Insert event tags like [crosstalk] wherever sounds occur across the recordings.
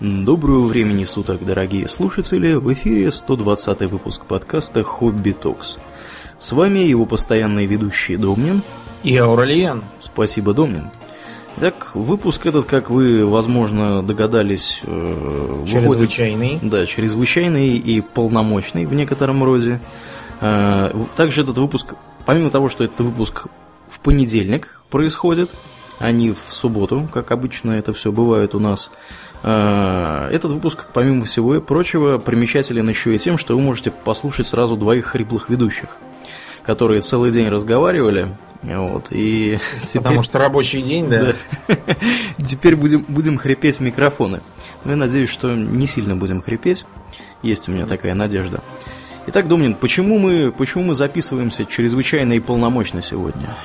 Доброго времени суток, дорогие слушатели! В эфире 120 выпуск подкаста «Хобби Токс». С вами его постоянные ведущие Домнин и Ауралиен. Спасибо, Домнин. Так, выпуск этот, как вы, возможно, догадались, э, чрезвычайный. Выходит, да, чрезвычайный и полномочный в некотором роде. Э, также этот выпуск, помимо того, что это выпуск в понедельник происходит, а не в субботу, как обычно это все бывает у нас, э, этот выпуск, помимо всего прочего, примечателен еще и тем, что вы можете послушать сразу двоих хриплых ведущих, которые целый день разговаривали, вот, и [laughs] теперь... Потому что рабочий день, да? да. [laughs] Теперь будем, будем хрипеть в микрофоны. Ну, я надеюсь, что не сильно будем хрипеть. Есть у меня такая надежда. Итак, Домнин, почему мы, почему мы записываемся чрезвычайно и полномочно сегодня?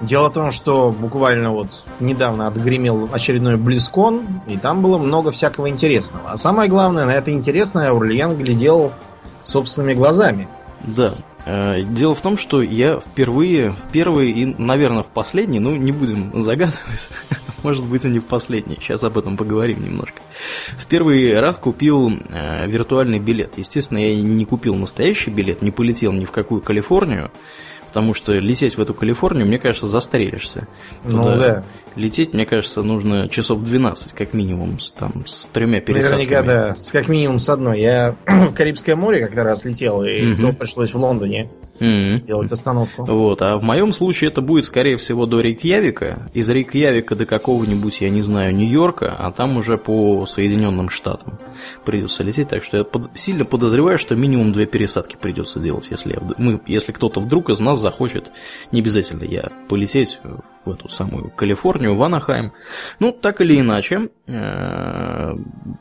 Дело в том, что буквально вот недавно отгремел очередной Близкон, и там было много всякого интересного. А самое главное, на это интересное Аурлиен глядел собственными глазами. Да. Э, дело в том, что я впервые, в первый и, наверное, в последний, ну, не будем загадывать, [laughs] может быть, и не в последний, сейчас об этом поговорим немножко. В первый раз купил э, виртуальный билет. Естественно, я не купил настоящий билет, не полетел ни в какую Калифорнию, потому что лететь в эту Калифорнию, мне кажется, застрелишься. Ну Туда да. Лететь, мне кажется, нужно часов 12, как минимум, с, там, с тремя пересадками. Наверняка, да, с, как минимум с одной. Я [clears throat] в Карибское море как-то раз летел, и угу. пришлось в Лондоне mm-hmm. делать остановку. Вот, а в моем случае это будет, скорее всего, до Рейкьявика. Из Рейкьявика до какого-нибудь, я не знаю, Нью-Йорка, а там уже по Соединенным Штатам придется лететь. Так что я под... сильно подозреваю, что минимум две пересадки придется делать, если, я... мы... если кто-то вдруг из нас захочет, не обязательно я полететь в эту самую Калифорнию, в Анахайм. Ну, так или иначе, э,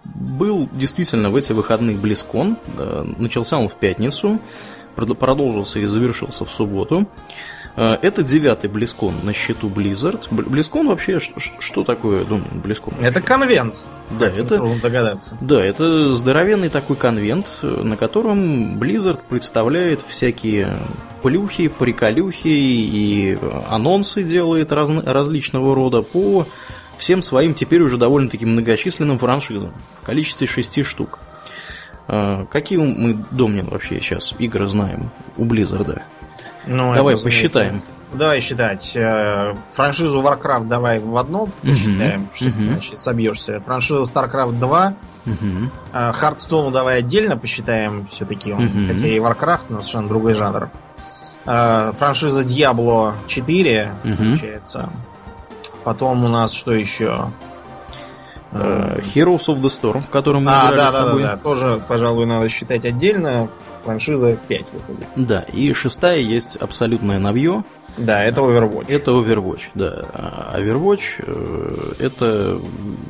был действительно в эти выходные Близкон. Э, начался он в пятницу продолжился и завершился в субботу. Э, это девятый Близкон на счету Blizzard. Близкон вообще, что, такое, думаю, Близкон? Это конвент. Да, это, догадаться. да, это здоровенный такой конвент, на котором Blizzard представляет всякие плюхи, приколюхи и анонсы делает раз, различного рода по всем своим теперь уже довольно-таки многочисленным франшизам в количестве шести штук. А, какие мы, Домнин, вообще сейчас игры знаем у Близзарда? Ну, давай посчитаем. Давай считать. Э, франшизу Warcraft давай в одно посчитаем, uh-huh. что uh-huh. значит собьешься. Франшиза StarCraft 2. Uh-huh. Hearthstone давай отдельно посчитаем все-таки, uh-huh. хотя и Warcraft, но совершенно другой жанр. Э, франшиза Diablo 4, uh-huh. получается. Потом у нас что еще? Э, Heroes of the Storm, в котором мы а, играли да, с тобой. Да, да, да, тоже, пожалуй, надо считать отдельно. Франшиза 5 выходит. Да, и шестая есть абсолютное новье. Да, это Overwatch. Это Overwatch, да. А Overwatch э, это,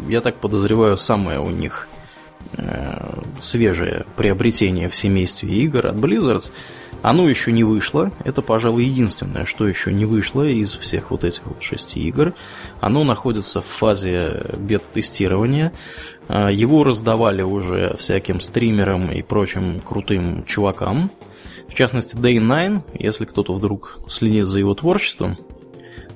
я так подозреваю, самое у них э, свежее приобретение в семействе игр от Blizzard. Оно еще не вышло. Это, пожалуй, единственное, что еще не вышло из всех вот этих вот шести игр. Оно находится в фазе бета-тестирования. А, его раздавали уже всяким стримерам и прочим крутым чувакам. В частности, Day 9, если кто-то вдруг следит за его творчеством,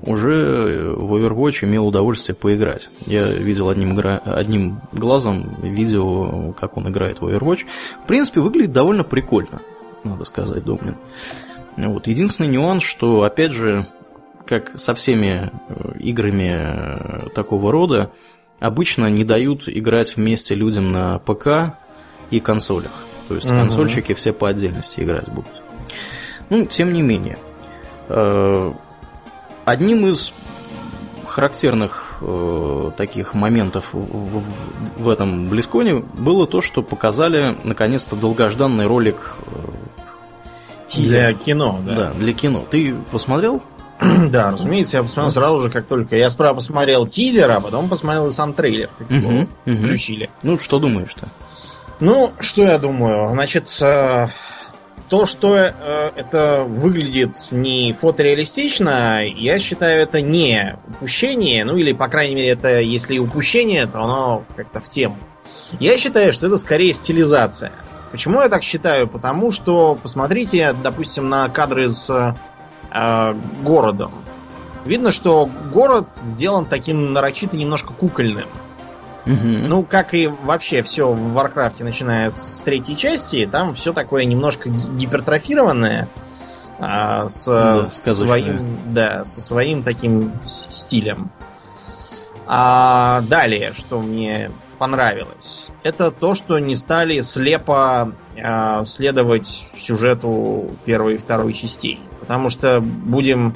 уже в Overwatch имел удовольствие поиграть. Я видел одним, одним глазом видео, как он играет в Overwatch. В принципе, выглядит довольно прикольно надо сказать, Домнин. Вот. Единственный нюанс, что, опять же, как со всеми э, играми э, такого рода, обычно не дают играть вместе людям на ПК и консолях. То есть угу. консольщики все по отдельности играть будут. Ну, тем не менее. Э, одним из характерных э, таких моментов в, в, в этом Близконе было то, что показали наконец-то долгожданный ролик Тизер. Для кино, да. Да, для кино. Ты посмотрел? [clears throat] Да, разумеется, я посмотрел сразу же, как только. Я справа посмотрел тизер, а потом посмотрел и сам трейлер, как его включили. Ну, что думаешь-то? Ну, что я думаю? Значит, э, то, что э, это выглядит не фотореалистично, я считаю, это не упущение. Ну, или, по крайней мере, это если и упущение, то оно как-то в тему. Я считаю, что это скорее стилизация. Почему я так считаю? Потому что посмотрите, допустим, на кадры с э, городом. Видно, что город сделан таким нарочито немножко кукольным. Мгм. Ну, как и вообще все в Варкрафте, начиная с третьей части, там все такое немножко ги- гипертрофированное. а, с Да, сказочное. своим, да, со своим таким стилем. А далее, что мне понравилось, это то, что не стали слепо а, следовать сюжету первой и второй частей. Потому что будем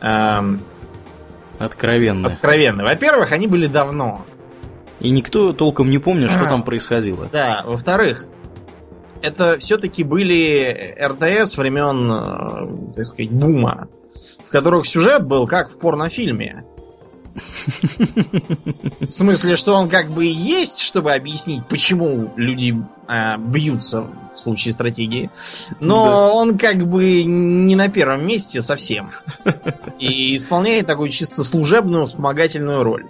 ам, Откровенно. откровенны. Во-первых, они были давно. И никто толком не помнит, что А. там происходило. Да, во-вторых, это все-таки были РТС времен, э, так сказать, бума, в которых сюжет был как в порнофильме. В смысле, что он как бы и есть, чтобы объяснить, почему люди э, бьются в случае стратегии, но Да. он как бы не на первом месте совсем. И исполняет такую чисто служебную, вспомогательную роль.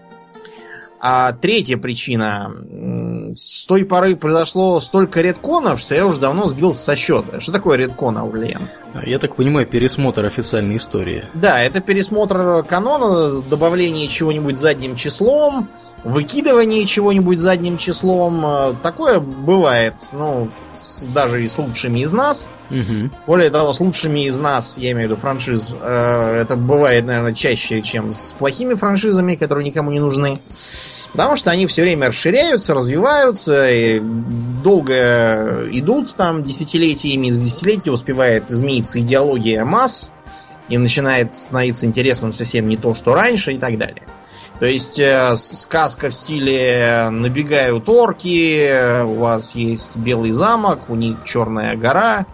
А третья причина. С той поры произошло столько редконов, что я уже давно сбился со счета. Что такое редкон, Аурлиен? Я так понимаю, пересмотр официальной истории. Да, это пересмотр канона, добавление чего-нибудь задним числом, выкидывание чего-нибудь задним числом. Э, Такое бывает, ну, с- даже и с лучшими из нас. Мгм. Более того, с лучшими из нас, я имею в виду франшиз, э, это бывает, наверное, чаще, чем с плохими франшизами, которые никому не нужны. Потому что они все время расширяются, развиваются, и долго идут там десятилетиями, из десятилетия успевает измениться идеология масс, и начинает становиться интересным совсем не то, что раньше, и так далее. То есть э, сказка в стиле набегают орки, у вас есть белый замок, у них черная гора,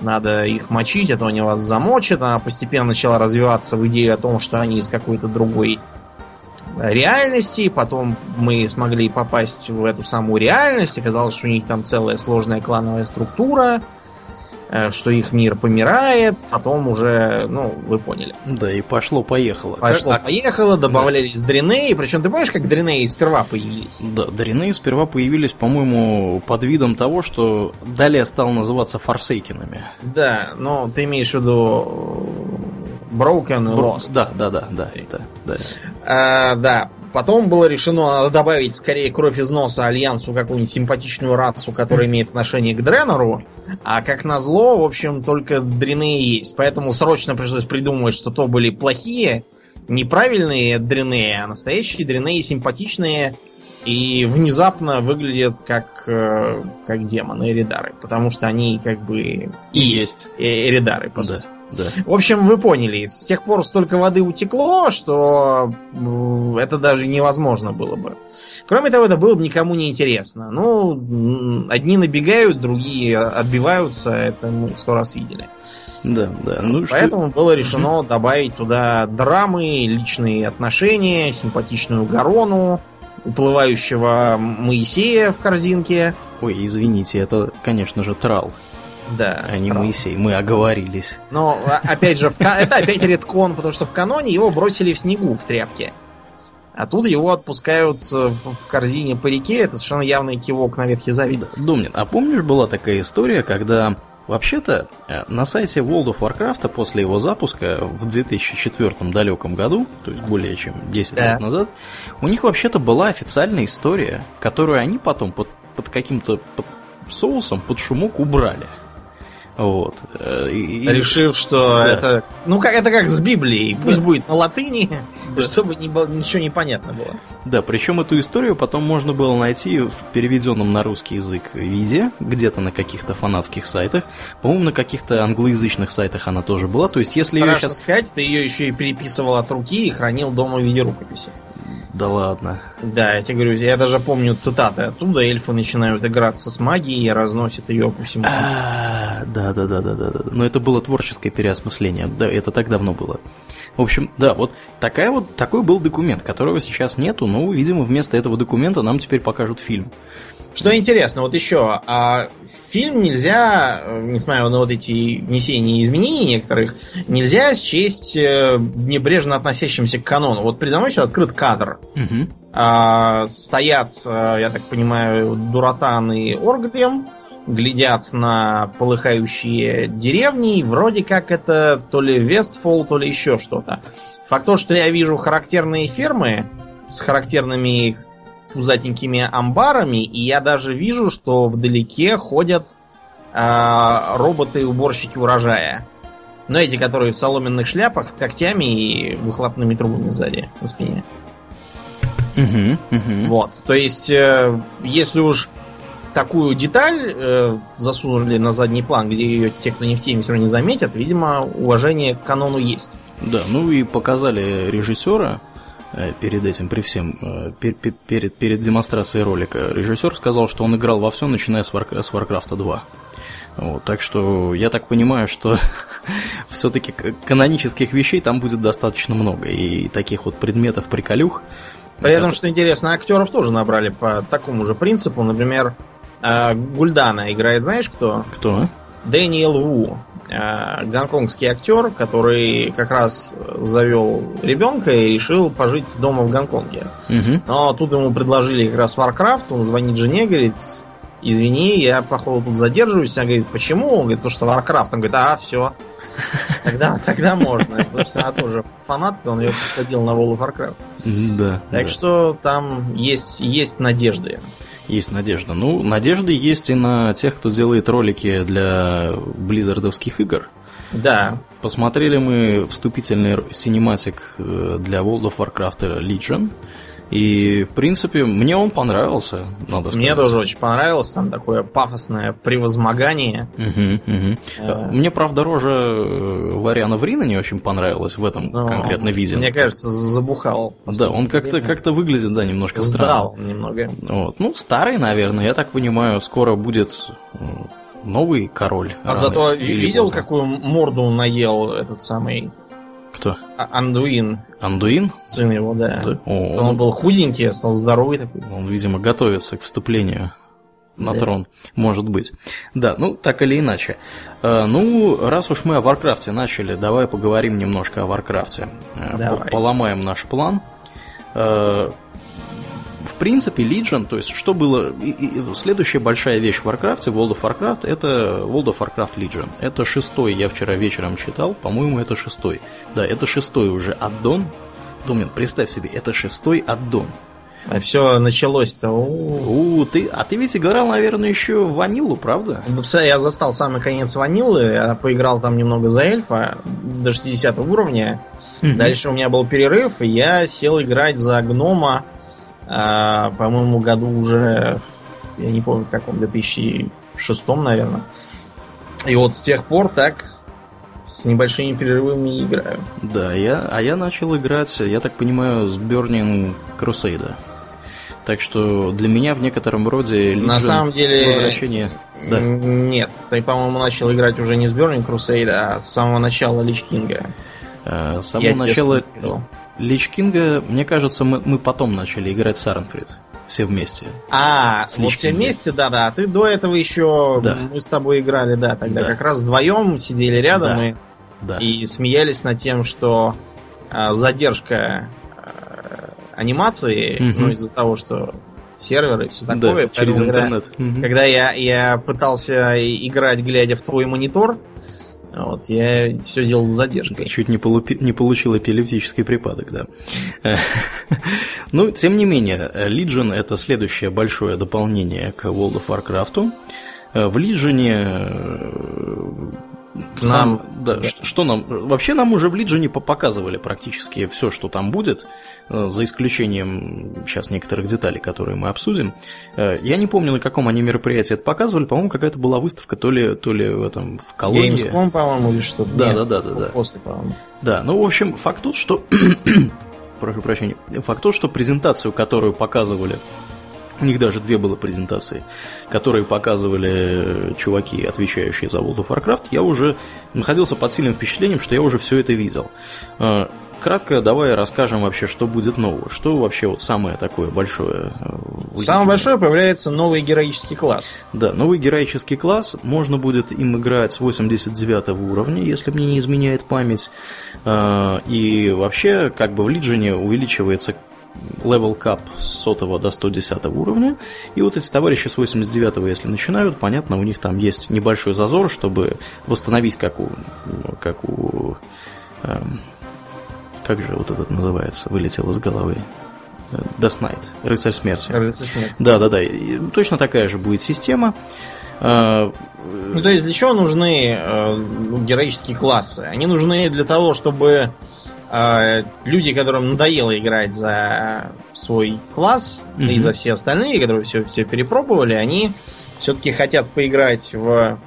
надо их мочить, а то они вас замочат. Она постепенно начала развиваться в идею о том, что они из какой-то другой реальности. Потом мы смогли попасть в эту самую реальность. Оказалось, что у них там целая сложная клановая структура, э, что их мир помирает. Потом уже, ну, вы поняли. Да, и пошло-поехало. Пошло, А- поехало, добавлялись дренеи. Причем ты помнишь, как дренеи сперва появились? Да, Дарины сперва появились, по-моему, под видом того, что далее стал называться форсейкинами. Да, но ты имеешь в виду Broken и Lost. Да, да, да, да, да, да. А, да. Потом было решено добавить скорее кровь из носа Альянсу какую-нибудь симпатичную расу, которая имеет отношение к Дренору. А как назло, в общем, только дряные есть. Поэтому срочно пришлось придумывать, что то были плохие, неправильные дряные, а настоящие дряные симпатичные и внезапно выглядят как, э, как демоны Эридары. Потому что они как бы И есть. э- Эридары, по Да, сути. Да. В общем, вы поняли, с тех пор столько воды утекло, что м, это даже невозможно было бы. Кроме того, это было бы никому не интересно. Ну, одни набегают, другие отбиваются, это мы сто раз видели. Да, да. Ну, что- Поэтому было решено добавить туда драмы, личные отношения, симпатичную Гарону, уплывающего Моисея в корзинке. Ой, извините, это, конечно же, Трал, Да. а не. Моисей. Мы оговорились. Но, а, опять же, это опять редкон, потому что в каноне его бросили в снегу в тряпке. А тут его отпускают э, в корзине по реке. Это совершенно явный кивок на Ветхий Завет. Да, Домнин, а помнишь, была такая история, когда вообще-то э, на сайте World of Warcraft после его запуска в 2004 далеком году, то есть более чем 10 Да. лет назад, у них вообще-то была официальная история, которую они потом под, под каким-то под соусом, под шумок убрали. Вот. Э, и- Решив, что Да. это... Ну, как это как с Библией. Пусть Да. будет на латыни, Да. [laughs] чтобы не было- ничего не понятно было. Да, причем эту историю потом можно было найти в переведенном на русский язык виде, где-то на каких-то фанатских сайтах. По-моему, на каких-то англоязычных сайтах она тоже была. То есть, если ее сейчас... сказать, ты ее еще и переписывал от руки и хранил дома в виде рукописи. Да ладно. Да, я тебе говорю, я даже помню цитаты оттуда. Эльфы начинают играться с магией и разносят ее по всему. А, Да, да, да, да, да, да. Но это было творческое переосмысление. Да, это так давно было. В общем, да, вот такая вот такой был документ, которого сейчас нету, но, видимо, вместо этого документа нам теперь покажут фильм. Что интересно, вот еще, а фильм нельзя, э, несмотря на вот эти внесения изменений некоторых, нельзя счесть э, небрежно относящимся к канону. Вот передо мной сейчас открыт кадр. Мгм. А, стоят, э, я так понимаю, Дуратан и Оргрием, глядят на полыхающие деревни, и вроде как это то ли Вестфол, то ли еще что-то. Факт то, что я вижу характерные фермы с характерными пузатенькими амбарами, и я даже вижу, что вдалеке ходят э, роботы-уборщики урожая. Но эти, которые в соломенных шляпах, когтями и выхлопными трубами сзади на спине. Угу, угу. Вот. То есть, э, если уж такую деталь э, засунули на задний план, где ее те, кто не в теме, все равно не заметят, видимо, уважение к канону есть. Да, ну и показали режиссера перед этим, при всем, э, пер, пер, перед, перед демонстрацией ролика. Режиссер сказал, что он играл во все, начиная с, War, с Warcraft 2. Вот, так что я так понимаю, что [laughs] все-таки канонических вещей там будет достаточно много. И таких вот предметов приколюх. При этом, что интересно, актеров тоже набрали по такому же принципу. Например, э, Гульдана играет, знаешь кто? Кто? Дэниел Ву. Э, гонконгский актер, который как раз завел ребенка и решил пожить дома в Гонконге. Угу. Но тут ему предложили как раз Warcraft, он звонит жене, говорит, извини, я, походу, тут задерживаюсь. Она говорит, почему? Он говорит, потому что Warcraft. Он говорит, а, все. [laughs] Тогда, тогда можно. Потому что она тоже фанатка, он ее подсадил на World of Warcraft. Да. Так да. что там есть, есть надежды. Есть надежда. Ну, надежды есть и на тех, кто делает ролики для близзардовских игр. Да. Посмотрели мы вступительный cinematic э, для World of Warcraft Legion. И, в принципе, мне он понравился, надо сказать. Мне тоже очень понравилось. Там такое пафосное превозмогание. Угу, угу. Э. Мне, правда, рожа э, Вариана Врина не очень понравилась в этом Но конкретно виде. Мне кажется, забухал. Да, он как-то как выглядит, да, немножко странно. Сдал немного. Вот. Ну, старый, наверное, я так понимаю, скоро будет э, новый король. А зато видел, поздно. какую морду наел этот самый Кто? А- Андуин, Андуин? сын его, да. Да? О, Он он, был худенький, а стал здоровый такой. он, видимо, готовится к вступлению на Да. трон. Может быть. Да, ну, так или иначе. Э, ну, раз уж мы о Варкрафте начали, давай поговорим немножко о Варкрафте. Э, Давай. по- Поломаем наш план. В принципе, Legion, то есть, что было... и- и следующая большая вещь в Warcraft, World of Warcraft, это World of Warcraft Legion. Это шестой, я вчера вечером читал, по-моему, это шестой. Да, это шестой уже аддон. Домнин, представь себе, это шестой аддон. А все началось-то. у, ты, а ты ведь играл, наверное, еще в ванилу, правда? Ну, Я застал самый конец ванилы, я поиграл там немного за эльфа до 60 уровня. Дальше у меня был перерыв, и я сел играть за гнома, а, по-моему, году уже, я не помню, в каком, 2006, наверное. И вот с тех пор так с небольшими перерывами играю. Да, я, а я начал играть, я так понимаю, с Burning Crusade. Так что для меня в некотором роде Legion На самом деле- возвращение. Да. Нет, ты, по-моему, начал играть уже не с Burning Crusade, а с самого начала Lich King а. С Я самого начала честно сказал. Lich King а, мне кажется, мы, мы потом начали играть с Аренфрид. Все вместе. А, С вот все вместе, да-да. А ты до этого еще Да. мы с тобой играли, да, тогда Да. как раз вдвоем сидели рядом Да. и, Да. и смеялись над тем, что а, задержка а, анимации, Мгм. ну, из-за того, что серверы и все Да, такое. через поэтому, когда- интернет. Мгм. Когда я, я пытался играть, глядя в твой монитор, вот, я все делал с задержкой. Чуть не, полупи- не получил эпилептический припадок, да. [laughs] Ну, тем не менее, Legion это следующее большое дополнение к World of Warcraft. В Legion э, сам, Нам- да, да. что нам вообще нам уже в по- показывали практически все, что там будет, э, за исключением сейчас некоторых деталей, которые мы обсудим. Э, Я не помню, на каком они мероприятии это показывали, по-моему, какая-то была выставка то ли, то ли в этом в колонии. Gamescom, по-моему, или что-то. Да, Нет, да, да, да, да. После, по-моему. Да, ну, в общем, факт тот, что... [clears throat] Прошу прощения. Факт тот, что презентацию, которую показывали... У них даже две было презентации, которые показывали э, чуваки, отвечающие за World of Warcraft. Я уже находился под сильным впечатлением, что я уже все это видел. Э, Кратко давай расскажем вообще, что будет нового. Что вообще вот самое такое большое? э, Самое большое появляется новый героический класс. Да, новый героический класс. Можно будет им играть с 89 уровня, если мне не изменяет память. И вообще, как бы в Лиджине увеличивается level cap с 100 до 110 уровня. И вот эти товарищи с 89 если начинают, понятно, у них там есть небольшой зазор, чтобы восстановить, как у... Как у эм, как же вот этот называется, вылетел из головы. Death Knight, Рыцарь Смерти. Рыцарь смерти. Да, да, да. И точно такая же будет система. А, Ну, то есть для чего нужны э, героические классы? Они нужны для того, чтобы э, люди, которым надоело играть за свой класс, да и за все остальные, которые все, все перепробовали, они все-таки хотят поиграть в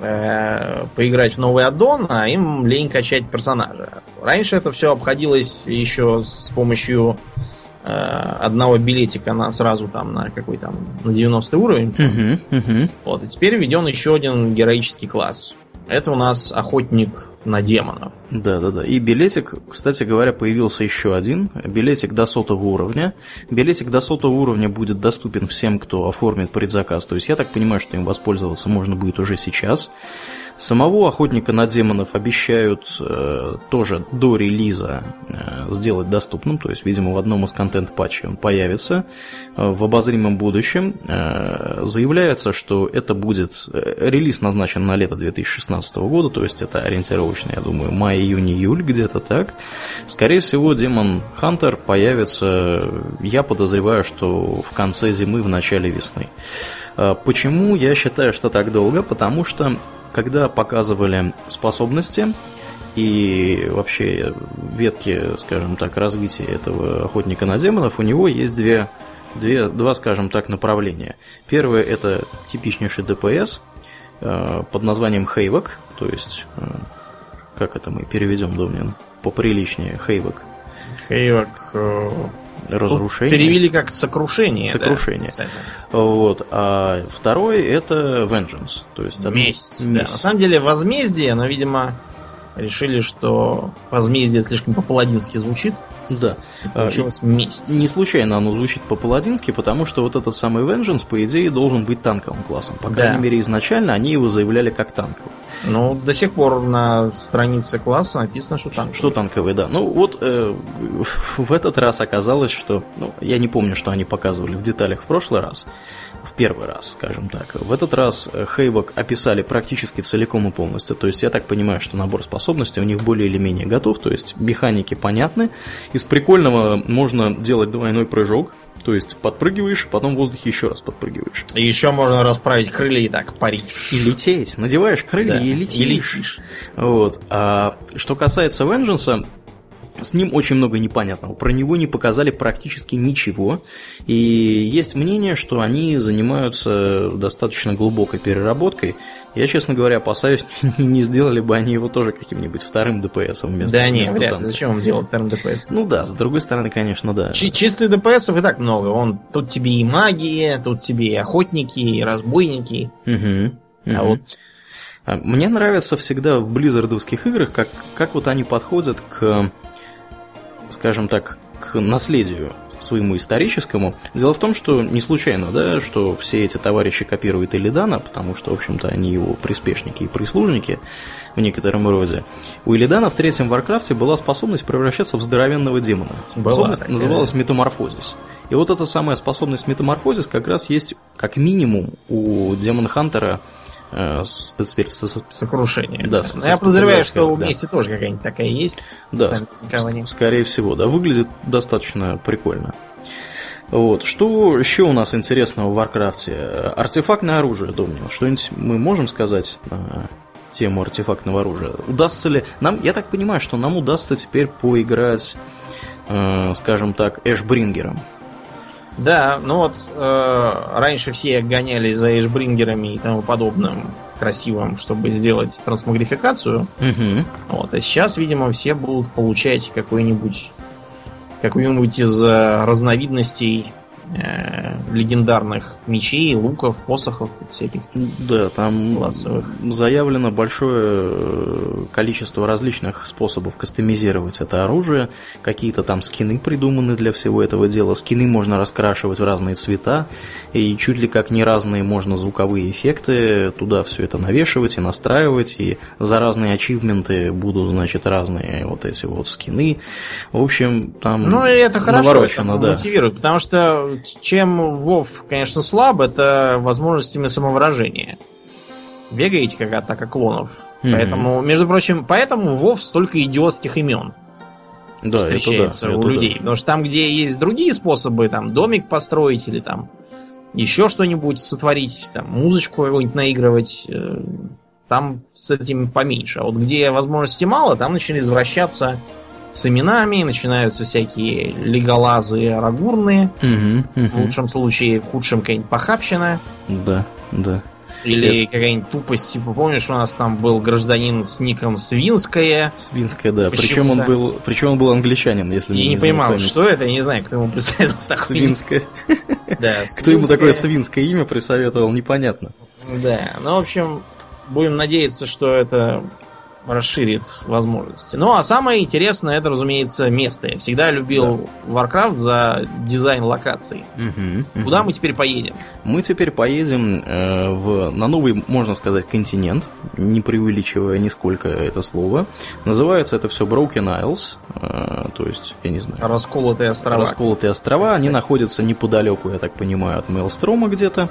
э, поиграть в новый аддон, а им лень качать персонажа. Раньше это все обходилось еще с помощью э, одного билетика на сразу там на какой там на 90 уровень. мгм, мгм. Вот, и теперь введен еще один героический класс. Это у нас охотник на демонов. Да, да, да. И билетик, кстати говоря, появился еще один. Билетик до сотого уровня. Билетик до сотого уровня будет доступен всем, кто оформит предзаказ. То есть я так понимаю, что им воспользоваться можно будет уже сейчас. Самого охотника на демонов обещают э, тоже до релиза э, сделать доступным, то есть, видимо, в одном из контент-патчей он появится э, в обозримом будущем. Э, заявляется, что это будет... э, релиз назначен на лето 2016 года, то есть это ориентировочно, я думаю, май, июнь, июль, где-то так. Скорее всего, Демон Хантер появится, я подозреваю, что в конце зимы, в начале весны. Э, Почему я считаю, что так долго? Потому что когда показывали способности и вообще ветки, скажем так, развития этого охотника на демонов, у него есть две, две, два, скажем так, направления. Первое это типичнейший ДПС э, под названием Хейвок, то есть, э, как это мы переведем, Домнин, поприличнее, Хейвок, Хейвок разрушение. перевели как сокрушение. да, Сокрушение. кстати. Вот. А второй это Vengeance, то есть от- Месть. да. На самом деле возмездие, но, видимо, решили, что возмездие слишком по-паладински звучит. Да. А, Получилась месть. Не случайно оно звучит по-паладински, потому что вот этот самый Vengeance, по идее, должен быть танковым классом. По Да. крайней мере, изначально они его заявляли как танковый. Ну, до сих пор на странице класса написано, что там. Что танковый, да. Ну вот э, [laughs] в этот раз оказалось, что... Ну, я не помню, что они показывали в деталях в прошлый раз. В первый раз, скажем так. В этот раз э, Хейвок описали практически целиком и полностью. То есть я так понимаю, что набор способностей у них более или менее готов. То есть механики понятны. Из прикольного можно делать двойной прыжок. То есть подпрыгиваешь, потом в воздухе еще раз подпрыгиваешь. И еще можно расправить крылья и так парить. И лететь. Надеваешь крылья Да, и летишь. и летишь. Вот. А что касается Vengeance, с ним очень много непонятного. Про него не показали практически ничего. И есть мнение, что они занимаются достаточно глубокой переработкой. Я, честно говоря, опасаюсь, [laughs] не сделали бы они его тоже каким-нибудь вторым DPS вместо, Да не, вместо вряд ли. Зачем вам делать терм ДПС? Ну да, с другой стороны, конечно, да. Чи- Чистых ДПСов и так много. Он тут тебе и магии, тут тебе и охотники, и разбойники. Мгм. А Мгм. вот А Мне нравится всегда в близзардовских играх, как, как вот они подходят к, скажем так, к наследию своему историческому. Дело в том, что не случайно, да, что все эти товарищи копируют Илидана, потому что, в общем-то, они его приспешники и прислужники в некотором роде. У Илидана в третьем Warcraft'е была способность превращаться в здоровенного демона. Была Способность такая. называлась Metamorphosis. И вот эта самая способность Metamorphosis как раз есть как минимум у Demon Hunter'а э, с- с- сокрушение. Да, Но со- Я подозреваю, что да. вместе тоже какая-нибудь такая есть. Да, с- с- скорее всего, да, выглядит достаточно прикольно. Вот. Что еще у нас интересного в Warcraft'е? Артефактное оружие, Домнин. Что-нибудь мы можем сказать на тему артефактного оружия? Удастся ли... Нам, я так понимаю, что нам удастся теперь поиграть, э, скажем так, Ashbringer'ом. Да, ну вот э, раньше все гонялись за Ashbringer'ами и тому подобным красивым, чтобы сделать трансмагрификацию. Угу. Вот, а сейчас, видимо, все будут получать какой-нибудь какую-нибудь из э, разновидностей э, легендарных мечей, луков, посохов всяких Да, там классовых. заявлено большое э, количество различных способов кастомизировать это оружие. Какие-то там скины придуманы для всего этого дела. Скины можно раскрашивать в разные цвета. И чуть ли как не разные можно звуковые эффекты туда все это навешивать и настраивать. И за разные ачивменты будут, значит, разные вот эти вот скины. В общем, там Ну это хорошо, наворочено, это да. мотивирует, потому что чем Вов, конечно, слаб, это возможностями самовыражения. Бегаете как атака клонов. Мгм. Поэтому, между прочим, поэтому Вов столько идиотских имен. да, встречается это да, у это людей. Да. Потому что там, где есть другие способы, там домик построить или там еще что-нибудь сотворить, там музычку какую-нибудь наигрывать, э, там с этим поменьше. А вот где возможностей мало, там начали извращаться с именами, начинаются всякие леголазы рагурные. Угу, угу. В лучшем случае, в худшем какая-нибудь похабщина. Да, да. Или Это... какая-нибудь тупость, типа, помнишь, у нас там был гражданин с ником Свинская. Свинская, да. Причем он был, причем он был англичанин, если я не, не понимал, что это, я не знаю, кто ему присоветовал. Свинская. Да. [laughs] Кто ему такое свинское имя присоветовал, непонятно. Да, ну, в общем, будем надеяться, что это расширит возможности. Ну, а самое интересное, это, разумеется, место. Я всегда любил да. Warcraft за дизайн локаций. Угу, Куда угу. мы теперь поедем? Мы теперь поедем э, в, на новый, можно сказать, континент, не преувеличивая нисколько это слово. Называется это все Broken Isles, э, то есть, я не знаю... Расколотые острова. Расколотые острова, они находятся неподалеку, я так понимаю, от Мейлстрома где-то.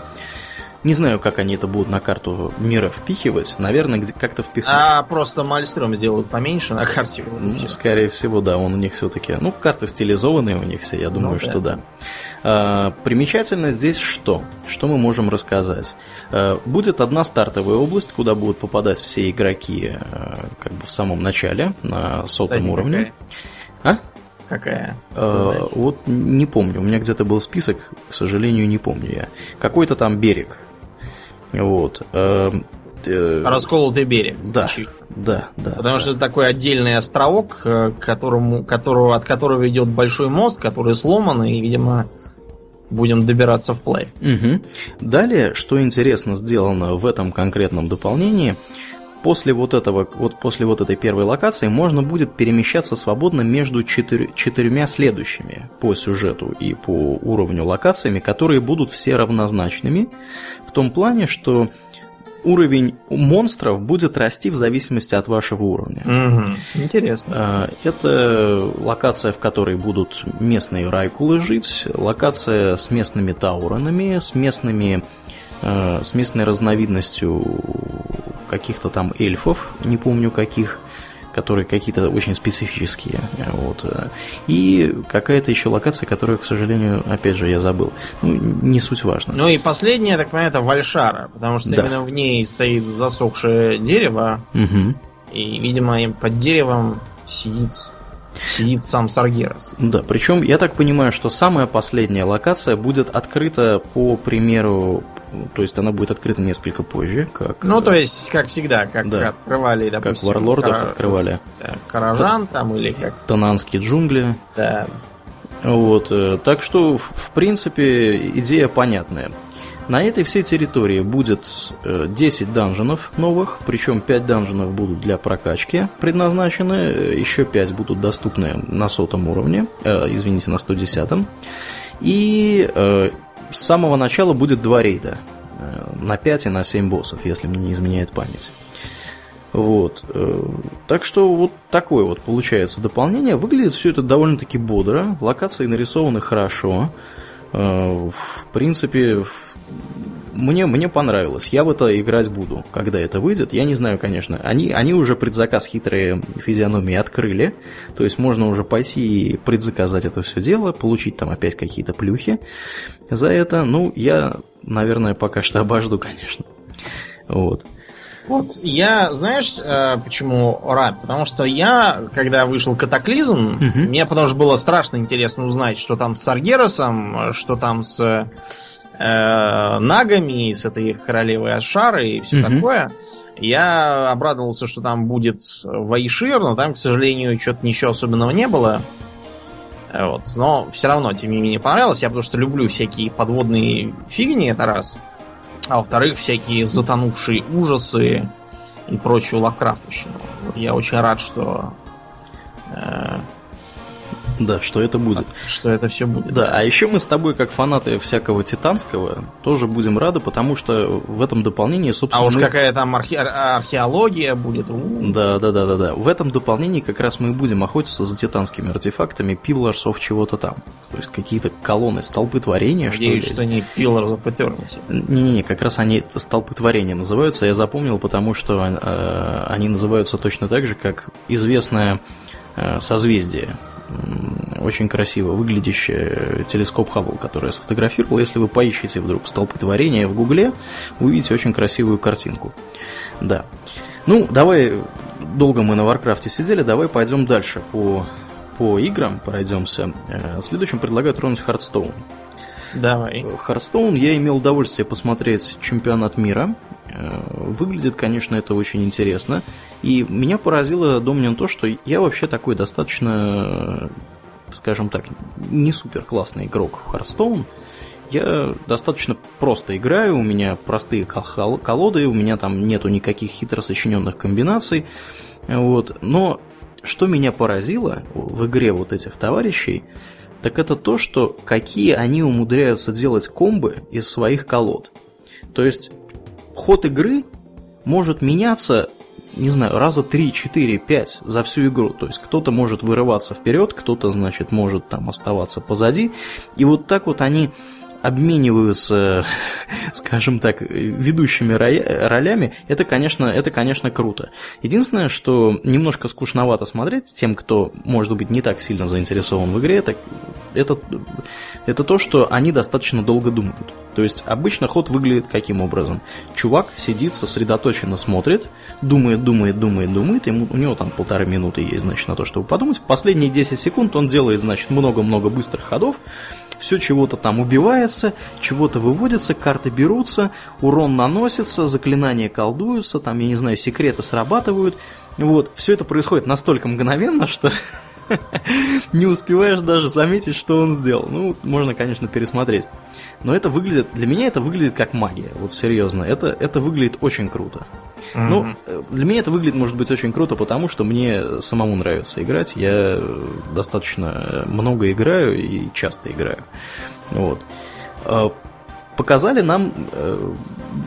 Не знаю, как они это будут на карту мира впихивать. Наверное, как-то впихнут. А просто Мальстром сделают поменьше на карте. Ну, скорее всего, да. Он у них все-таки. Ну, карты стилизованные у них все, я думаю, ну, да. что да. А, примечательно здесь что? Что мы можем рассказать? А, будет одна стартовая область, куда будут попадать все игроки а, как бы в самом начале, на сотом Кстати, уровне. Какая? А? Какая? А, вот не помню. У меня где-то был список, к сожалению, не помню я. Какой-то там берег вот. Эм, э, Расколотый берег. Да, да, да. Потому да. что это такой отдельный островок, э, которому, которого, от которого идет большой мост, который сломан, и, видимо, будем добираться в плей. Угу. Далее, что интересно сделано в этом конкретном дополнении, после вот этого, вот после вот этой первой локации можно будет перемещаться свободно между четыр, четырьмя следующими по сюжету и по уровню локациями, которые будут все равнозначными, в том плане, что уровень монстров будет расти в зависимости от вашего уровня. Угу. Интересно. А, это локация, в которой будут местные райкулы жить, локация с местными тауронами, с местными а, с местной разновидностью каких-то там эльфов, не помню каких, которые какие-то очень специфические. Вот. И какая-то еще локация, которую, к сожалению, опять же, я забыл. Ну, не суть важно. Ну и последняя, так понимаю, это Вальшара, потому что да. именно в ней стоит засохшее дерево, угу. и, видимо, под деревом сидит сидит сам Саргерас. Да, причем я так понимаю, что самая последняя локация будет открыта по примеру то есть она будет открыта несколько позже, как... Ну, то есть, как всегда, как да. открывали, допустим... Как Варлордов кара... открывали. Да, Каражан Т... там или как... Тананские джунгли. Да. Вот, э, так что, в принципе, идея понятная. На этой всей территории будет 10 э, данженов новых, причем 5 данженов будут для прокачки предназначены, э, еще 5 будут доступны на сотом уровне, э, извините, на 110. И э, с самого начала будет два рейда. Э, на 5 и на 7 боссов, если мне не изменяет память. Вот. Э, так что вот такое вот получается дополнение. Выглядит все это довольно-таки бодро. Локации нарисованы хорошо. Э, в принципе, мне, мне понравилось. Я в это играть буду, когда это выйдет. Я не знаю, конечно. Они, они уже предзаказ хитрые физиономии открыли. То есть можно уже пойти и предзаказать это все дело, получить там опять какие-то плюхи за это. Ну, я, наверное, пока что обожду, конечно. Вот. Вот я, знаешь, э, почему рад? Потому что я, когда вышел катаклизм, угу. мне потому что было страшно интересно узнать, что там с Аргеросом, что там с э, нагами, с этой королевой Ашары и все угу. такое. Я обрадовался, что там будет Вайшир, но там, к сожалению, что-то ничего особенного не было. Вот. Но все равно, тем не менее, понравилось. Я потому что люблю всякие подводные фигни, это раз. А во-вторых, всякие затонувшие ужасы и прочую лавкрафтовщину. Вот я очень рад, что э, да, что это будет. Что это все будет. Да, а еще мы с тобой, как фанаты всякого титанского, тоже будем рады, потому что в этом дополнении, собственно... А уж мы... какая там архе... археология будет. Да, да, да, да, да. В этом дополнении как раз мы и будем охотиться за титанскими артефактами Pillars of чего-то там. То есть какие-то колонны, столпы творения, Надеюсь, что ли. что не Pillars of Eternity. Не-не-не, как раз они столпы творения называются. Я запомнил, потому что э, они называются точно так же, как известное э, созвездие очень красиво выглядящая телескоп Хаббл, который я сфотографировал. Если вы поищете вдруг столпотворение в Гугле, увидите очень красивую картинку. Да. Ну, давай, долго мы на Warcraft'е сидели, давай пойдем дальше по, по играм, пройдемся. Э, следующим предлагаю тронуть Hearthstone. Давай. Hearthstone я имел удовольствие посмотреть чемпионат мира. Э, выглядит, конечно, это очень интересно. И меня поразило, Домнин, то, что я вообще такой достаточно, скажем так, не супер классный игрок в Hearthstone. Я достаточно просто играю, у меня простые колоды, у меня там нету никаких хитро сочиненных комбинаций. Вот. Но что меня поразило в игре вот этих товарищей, так это то, что какие они умудряются делать комбы из своих колод. То есть ход игры может меняться, не знаю, раза 3, 4, 5 за всю игру. То есть кто-то может вырываться вперед, кто-то, значит, может там оставаться позади. И вот так вот они обмениваются, скажем так, ведущими ролями, это, конечно, это, конечно, круто. Единственное, что немножко скучновато смотреть тем, кто, может быть, не так сильно заинтересован в игре, это, это, это то, что они достаточно долго думают. То есть обычно ход выглядит каким образом? Чувак сидит, сосредоточенно смотрит, думает, думает, думает, думает, ему, у него там полторы минуты есть, значит, на то, чтобы подумать. Последние 10 секунд он делает, значит, много-много быстрых ходов, все чего-то там убивается, чего-то выводится, карты берутся, урон наносится, заклинания колдуются, там, я не знаю, секреты срабатывают. Вот, все это происходит настолько мгновенно, что [laughs] не успеваешь даже заметить, что он сделал. Ну, можно, конечно, пересмотреть. Но это выглядит, для меня это выглядит как магия, вот серьезно, это, это выглядит очень круто. Mm-hmm. Ну, э, для меня это выглядит, может быть, очень круто, потому что мне самому нравится играть. Я достаточно много играю и часто играю. Вот. А, показали нам, э,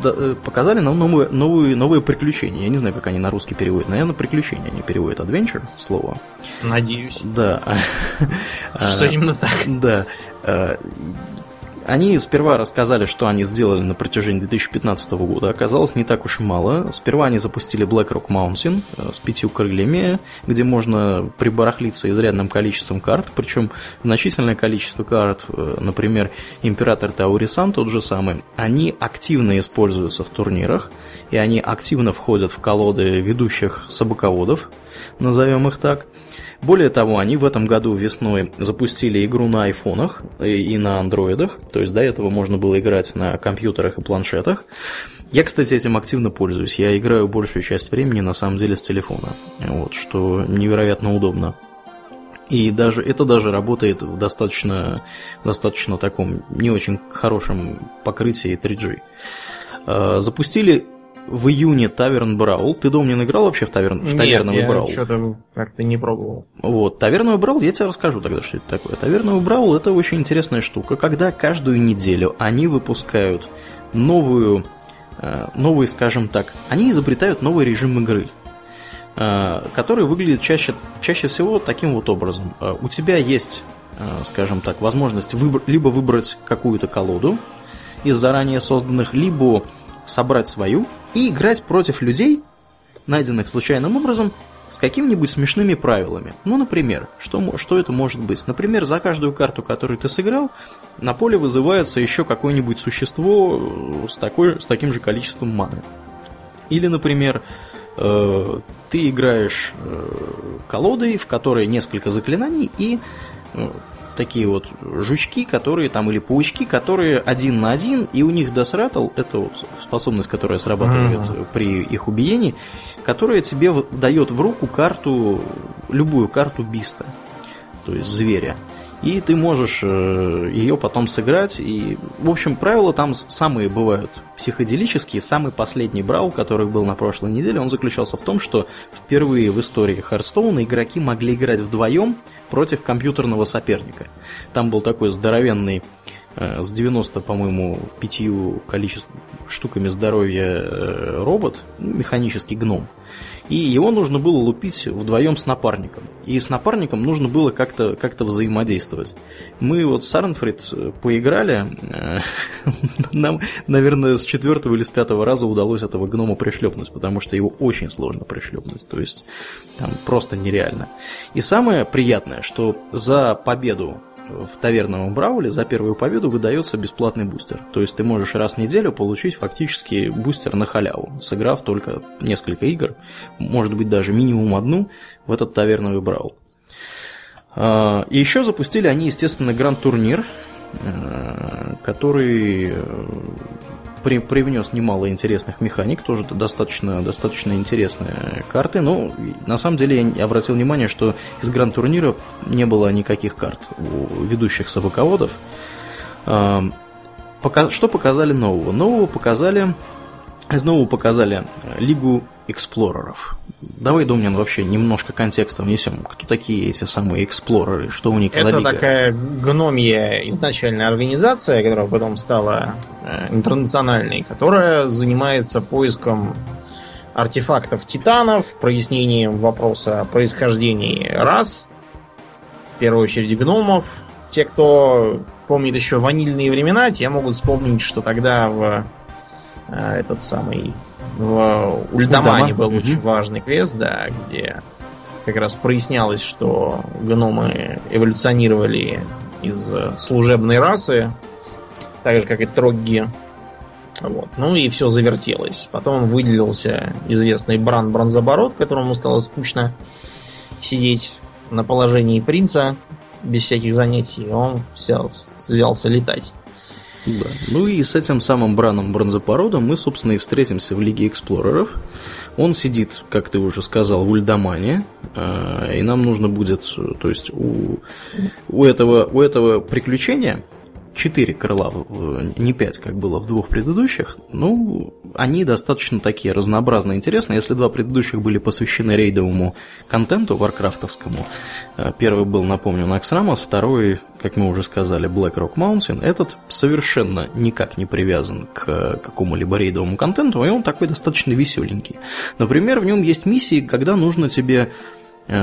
э, показали нам новые, новые, новые приключения. Я не знаю, как они на русский переводят. Наверное, приключения они переводят. Adventure слово. Надеюсь. Да. Что [laughs] именно так. Да. Они сперва рассказали, что они сделали на протяжении 2015 года. Оказалось, не так уж и мало. Сперва они запустили BlackRock Mountain э, с пятью крыльями, где можно прибарахлиться изрядным количеством карт, причем значительное количество карт, э, например, Император Таурисан тот же самый, они активно используются в турнирах, и они активно входят в колоды ведущих собаководов, назовем их так – более того, они в этом году весной запустили игру на айфонах и на андроидах, то есть до этого можно было играть на компьютерах и планшетах. Я, кстати, этим активно пользуюсь. Я играю большую часть времени на самом деле с телефона, вот, что невероятно удобно. И даже это даже работает в достаточно, достаточно таком не очень хорошем покрытии 3G. А, запустили в июне Таверн Брау. Ты, Домнин, играл вообще в, таверн, в Таверновый Нет, я что-то как-то не пробовал. Вот, Таверновый Брау, я тебе расскажу тогда, что это такое. Таверновый Брау – это очень интересная штука, когда каждую неделю они выпускают новую, э, новый, скажем так, они изобретают новый режим игры, э, который выглядит чаще, чаще всего таким вот образом. Э, у тебя есть, скажем так, возможность выбор, либо выбрать какую-то колоду из заранее созданных, либо собрать свою и играть против людей, найденных случайным образом, с какими-нибудь смешными правилами. Ну, например, что, что это может быть? Например, за каждую карту, которую ты сыграл, на поле вызывается еще какое-нибудь существо э, с, такой, с таким же количеством маны. Или, например, э, ты играешь э, колодой, в которой несколько заклинаний, и э, такие вот жучки, которые там, или паучки, которые один на один, и у них досратл, это вот способность, которая срабатывает mm-hmm. при их убиении, которая тебе дает в руку карту, любую карту биста, то есть зверя. И ты можешь э, ее потом сыграть. И, в общем, правила там самые бывают психоделические. Самый последний брал, который был на прошлой неделе, он заключался в том, что впервые в истории Харстоуна игроки могли играть вдвоем против компьютерного соперника. Там был такой здоровенный э, с 90, по-моему, пятью количеств штуками здоровья э, робот, механический гном. И его нужно было лупить вдвоем с напарником. И с напарником нужно было как-то как взаимодействовать. Мы вот с Арнфрид э, поиграли. [laughs] Нам, наверное, с четвертого или с пятого раза удалось этого гнома пришлепнуть, потому что его очень сложно пришлепнуть. То есть там просто нереально. И самое приятное, что за победу в таверновом брауле за первую победу выдается бесплатный бустер. То есть ты можешь раз в неделю получить фактически бустер на халяву, сыграв только несколько игр, может быть даже минимум одну в этот таверновый браул. А, и еще запустили они, естественно, гранд-турнир, э, который при, привнес немало интересных механик, тоже достаточно, достаточно интересные карты. Но на самом деле я обратил внимание, что из гранд-турнира не было никаких карт у ведущих собаководов. Что показали нового? Нового показали Снова показали э, Лигу эксплореров. Давай, Домнин, вообще немножко контекста внесем. Кто такие эти самые эксплореры? Что у них Это за лига? Это такая гномья изначальная организация, которая потом стала э, интернациональной, которая занимается поиском артефактов титанов, прояснением вопроса о происхождении рас, в первую очередь гномов. Те, кто помнит еще ванильные времена, те могут вспомнить, что тогда в а, этот самый в Ульдамане был угу. очень важный квест, да, где как раз прояснялось, что гномы эволюционировали из служебной расы, так же, как и трогги. Вот. Ну и все завертелось. Потом выделился известный Бран Бронзоборот, которому стало скучно сидеть на положении принца без всяких занятий. Он взял, взялся летать. Да. Ну и с этим самым Браном Бронзопородом мы, собственно, и встретимся в Лиге Эксплореров. Он сидит, как ты уже сказал, в Ульдамане, э, и нам нужно будет, то есть у, у, этого, у этого приключения четыре крыла, не пять, как было в двух предыдущих, ну, они достаточно такие разнообразные, интересные. Если два предыдущих были посвящены рейдовому контенту варкрафтовскому, э, первый был, напомню, Наксрамос, второй, как мы уже сказали, Black Rock Mountain, этот совершенно никак не привязан к какому-либо рейдовому контенту, и он такой достаточно веселенький. Например, в нем есть миссии, когда нужно тебе Э,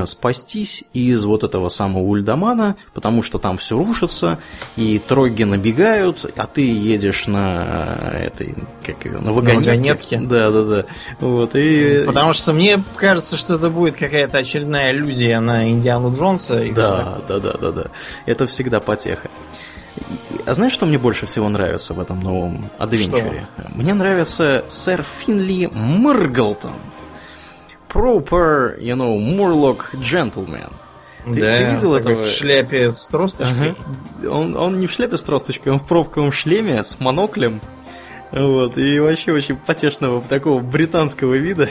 спастись из вот этого самого Ульдамана, потому что там все рушится, и троги набегают, а ты едешь на э, этой, как ее, на вагонетке. На вагонетке. Да, да, да. Вот, и... Потому что мне кажется, что это будет какая-то очередная иллюзия на Индиану Джонса. И да, да, да, да, да. Это всегда потеха. А знаешь, что мне больше всего нравится в этом новом адвенчуре? Мне нравится сэр Финли Мырглтон proper, you know, Murloc gentleman. Ты, да, ты видел этого? В шляпе с тросточкой. Ага. Он, он не в шляпе с тросточкой, он в пробковом шлеме с моноклем. Вот, и вообще очень потешного такого британского вида.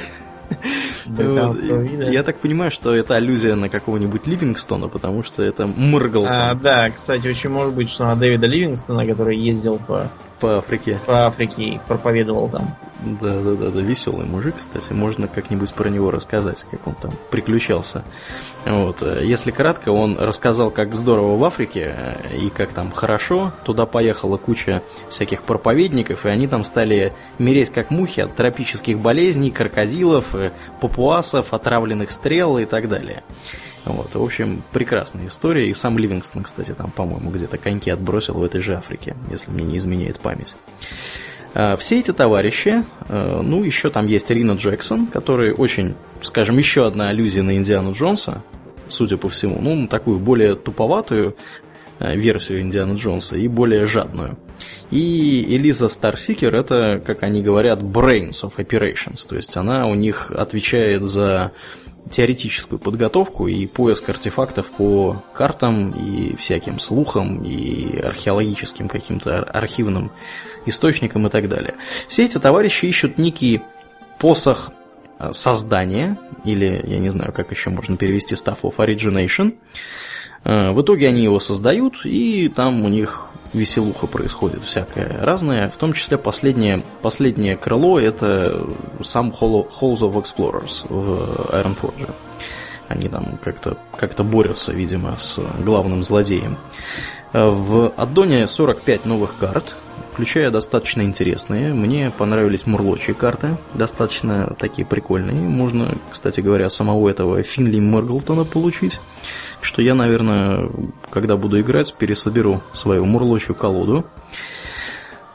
Вот. Я так понимаю, что это аллюзия на какого-нибудь Ливингстона, потому что это Мургл. А, да, кстати, очень может быть, что на Дэвида Ливингстона, который ездил по по Африке. По Африке и проповедовал там. Да, да, да, да, веселый мужик, кстати, можно как-нибудь про него рассказать, как он там приключался. Вот. Если кратко, он рассказал, как здорово в Африке э, и как там хорошо. Туда поехала куча всяких проповедников, и они там стали мереть как мухи от тропических болезней, крокодилов, э, папуасов, отравленных стрел и так далее. Вот, в общем, прекрасная история. И сам Ливингстон, кстати, там, по-моему, где-то коньки отбросил в этой же Африке, если мне не изменяет память. А, все эти товарищи, а, ну, еще там есть Рина Джексон, который очень, скажем, еще одна аллюзия на Индиану Джонса, судя по всему, ну, такую более туповатую а, версию Индиана Джонса и более жадную. И Элиза Старсикер это, как они говорят, brains of operations, то есть она у них отвечает за теоретическую подготовку и поиск артефактов по картам и всяким слухам и археологическим каким-то архивным источникам и так далее. Все эти товарищи ищут некий посох э, создания, или я не знаю, как еще можно перевести Staff of Origination. Э, в итоге они его создают, и там у них веселуха происходит всякое разное, в том числе последнее, последнее крыло это сам Halls of Explorers в Ironforge. Они там как-то как борются, видимо, с главным злодеем. В аддоне 45 новых карт, включая достаточно интересные. Мне понравились мурлочие карты, достаточно такие прикольные. Можно, кстати говоря, самого этого Финли Мерглтона получить. Что я, наверное, когда буду играть, пересоберу свою мурлочью колоду.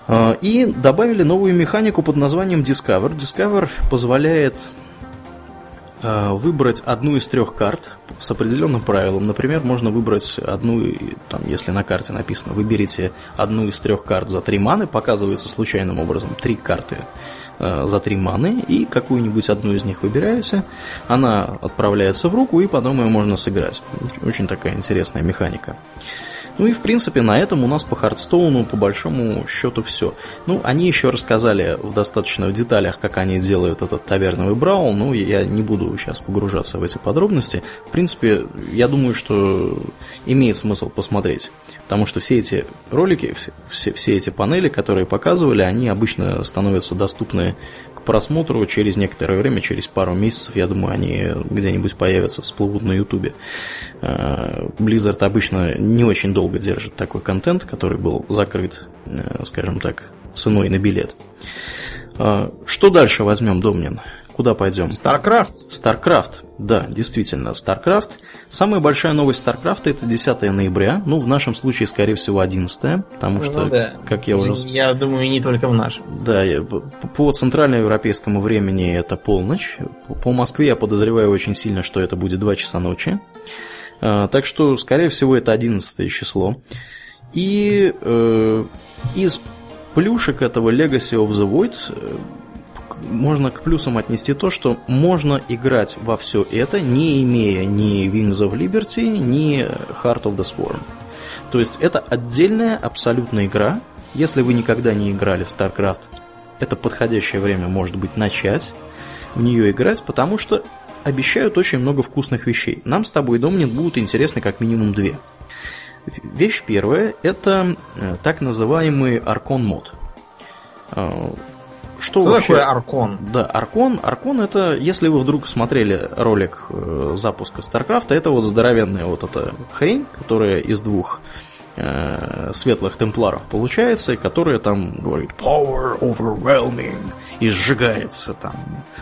А, и добавили новую механику под названием Discover. Discover позволяет а, выбрать одну из трех карт с определенным правилом. Например, можно выбрать одну, там, если на карте написано, выберите одну из трех карт за три маны, показывается случайным образом три карты за три маны, и какую-нибудь одну из них выбираете, она отправляется в руку, и потом ее можно сыграть. Очень такая интересная механика. Ну и, в принципе, на этом у нас по Хардстоуну, по большому счету, все. Ну, они еще рассказали в достаточно деталях, как они делают этот таверновый браул, ну, я не буду сейчас погружаться в эти подробности. В принципе, я думаю, что имеет смысл посмотреть, потому что все эти ролики, все, все, все эти панели, которые показывали, они обычно становятся доступны просмотру через некоторое время, через пару месяцев, я думаю, они где-нибудь появятся, всплывут на Ютубе. Э, Blizzard обычно не очень долго держит такой контент, который был закрыт, э, скажем так, ценой на билет. Э, что дальше возьмем, Домнин? Куда пойдем? StarCraft. StarCraft, да, действительно, StarCraft. Самая большая новость StarCraft это 10 ноября, ну, в нашем случае, скорее всего, 11, потому ну что, да. как я уже... Я думаю, не только в нашем. Да, по центральноевропейскому времени это полночь, по Москве я подозреваю очень сильно, что это будет 2 часа ночи, а, так что, скорее всего, это 11 число. И э, из плюшек этого Legacy of the Void э, можно к плюсам отнести то, что можно играть во все это, не имея ни Wings of Liberty, ни Heart of the Swarm. То есть это отдельная абсолютная игра. Если вы никогда не играли в StarCraft, это подходящее время может быть начать в нее играть, потому что обещают очень много вкусных вещей. Нам с тобой, Домнин, будут интересны как минимум две. Вещь первая – это э, так называемый Аркон мод. Э, что, Что вообще... такое Аркон? Да, Аркон. Аркон это, если вы вдруг смотрели ролик э, запуска Старкрафта, это вот здоровенная вот эта хрень, которая из двух э, светлых темпларов получается, и которая там говорит Power overwhelming и сжигается там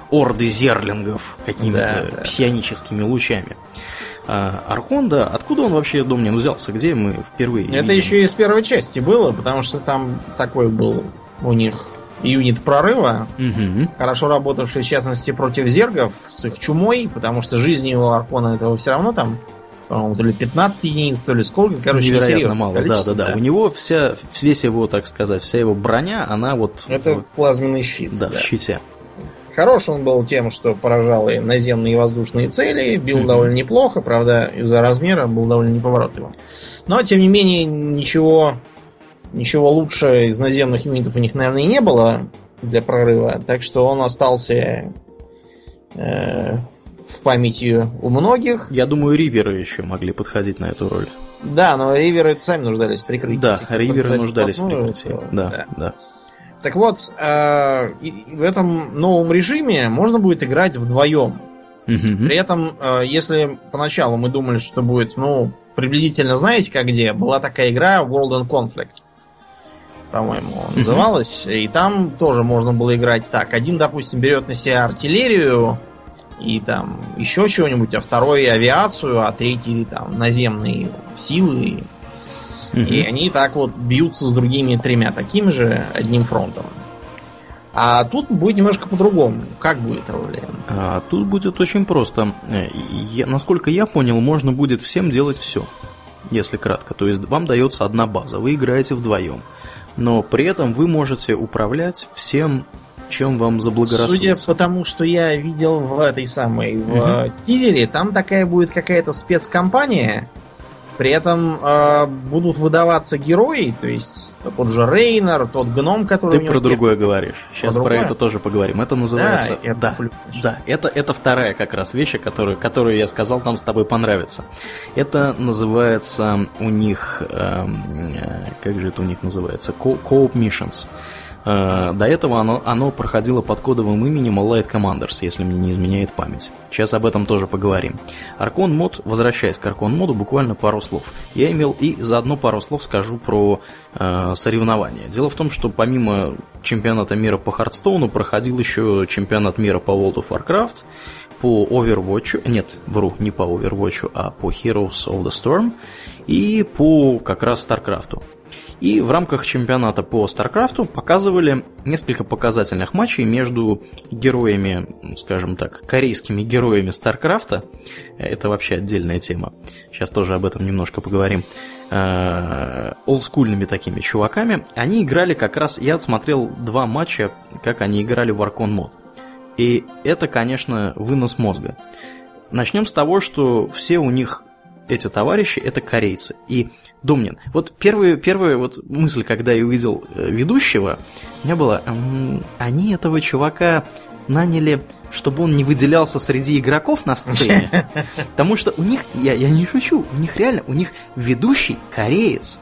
орды зерлингов какими-то да, псионическими лучами. А, Архон, да, откуда он вообще, Домнин, взялся? Где мы впервые Это видим? еще из первой части было, потому что там такой был у них юнит прорыва, угу. хорошо работавший, в частности, против зергов с их чумой, потому что жизни у Аркона этого все равно там, по-моему, то ли 15 единиц, то ли сколько, короче, Невероятно мало, да, да, да, да. У него вся, весь его, так сказать, вся его броня, она вот... Это в... плазменный щит. Да, да, в щите. Хорош он был тем, что поражал и наземные и воздушные цели, бил mm довольно неплохо, правда, из-за размера был довольно неповоротливым. Но, тем не менее, ничего Ничего лучше из наземных юнитов у них, наверное, и не было для прорыва. Так что он остался э, в памяти у многих. Я думаю, риверы еще могли подходить на эту роль. Да, но риверы сами нуждались в прикрытии. Да, риверы нуждались в прикрытии. Да, да, да. Так вот, э, в этом новом режиме можно будет играть вдвоем. Угу. При этом, э, если поначалу мы думали, что будет, ну, приблизительно знаете, как где, была такая игра World and Conflict по-моему, называлась. И там тоже можно было играть так. Один, допустим, берет на себя артиллерию и там еще чего-нибудь, а второй авиацию, а третий там наземные силы. И они так вот бьются с другими тремя такими же одним фронтом. А тут будет немножко по-другому. Как будет роль? А, тут будет очень просто. Я, насколько я понял, можно будет всем делать все. Если кратко. То есть вам дается одна база. Вы играете вдвоем но при этом вы можете управлять всем, чем вам заблагорассудится. Судя по тому, что я видел в этой самой в угу. тизере, там такая будет какая-то спецкомпания, при этом э, будут выдаваться герои, то есть тот же Рейнер, тот гном, который... Ты про другое говоришь. Сейчас про, про это тоже поговорим. Это называется... Да, это, да, да, это, это вторая как раз вещь, которую, которую я сказал, нам с тобой понравится. Это называется у них... Эм, э, как же это у них называется? Co-op missions. Э, до этого оно, оно проходило под кодовым именем Light Commanders, если мне не изменяет память. Сейчас об этом тоже поговорим. Аркон мод, возвращаясь к Аркон моду, буквально пару слов. Я имел и заодно пару слов скажу про э, соревнования. Дело в том, что помимо чемпионата мира по Хардстоуну проходил еще чемпионат мира по World of Warcraft, по Overwatch, нет, вру, не по Overwatch, а по Heroes of the Storm и по как раз StarCraft. И в рамках чемпионата по StarCraft показывали несколько показательных матчей между героями, скажем так, корейскими героями StarCraft. Это вообще отдельная тема. Сейчас тоже об этом немножко поговорим. Э, олдскульными такими чуваками. Они играли как раз... Я смотрел два матча, как они играли в Arcon мод. И это, конечно, вынос мозга. Начнем с того, что все у них эти товарищи это корейцы. И Думнин. Вот первая, первая вот мысль, когда я увидел э, ведущего, у меня была, они этого чувака наняли, чтобы он не выделялся среди игроков на сцене. [laughs] Потому что у них, я, я не шучу, у них реально, у них ведущий кореец.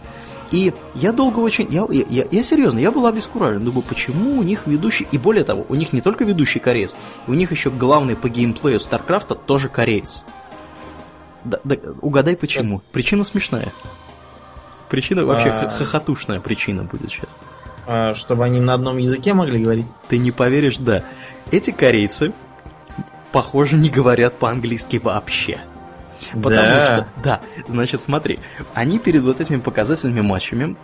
И я долго очень, я, я, я серьезно, я был обескуражен. Думаю, почему у них ведущий, и более того, у них не только ведущий кореец, у них еще главный по геймплею Старкрафта тоже кореец. Да, да, угадай почему. Причина смешная. Причина вообще а... хохотушная причина будет сейчас. А, чтобы они на одном языке могли говорить? Ты не поверишь, да. Эти корейцы, похоже, не говорят по-английски вообще. Потому да. что, да, значит, смотри, они перед вот этими показательными матчами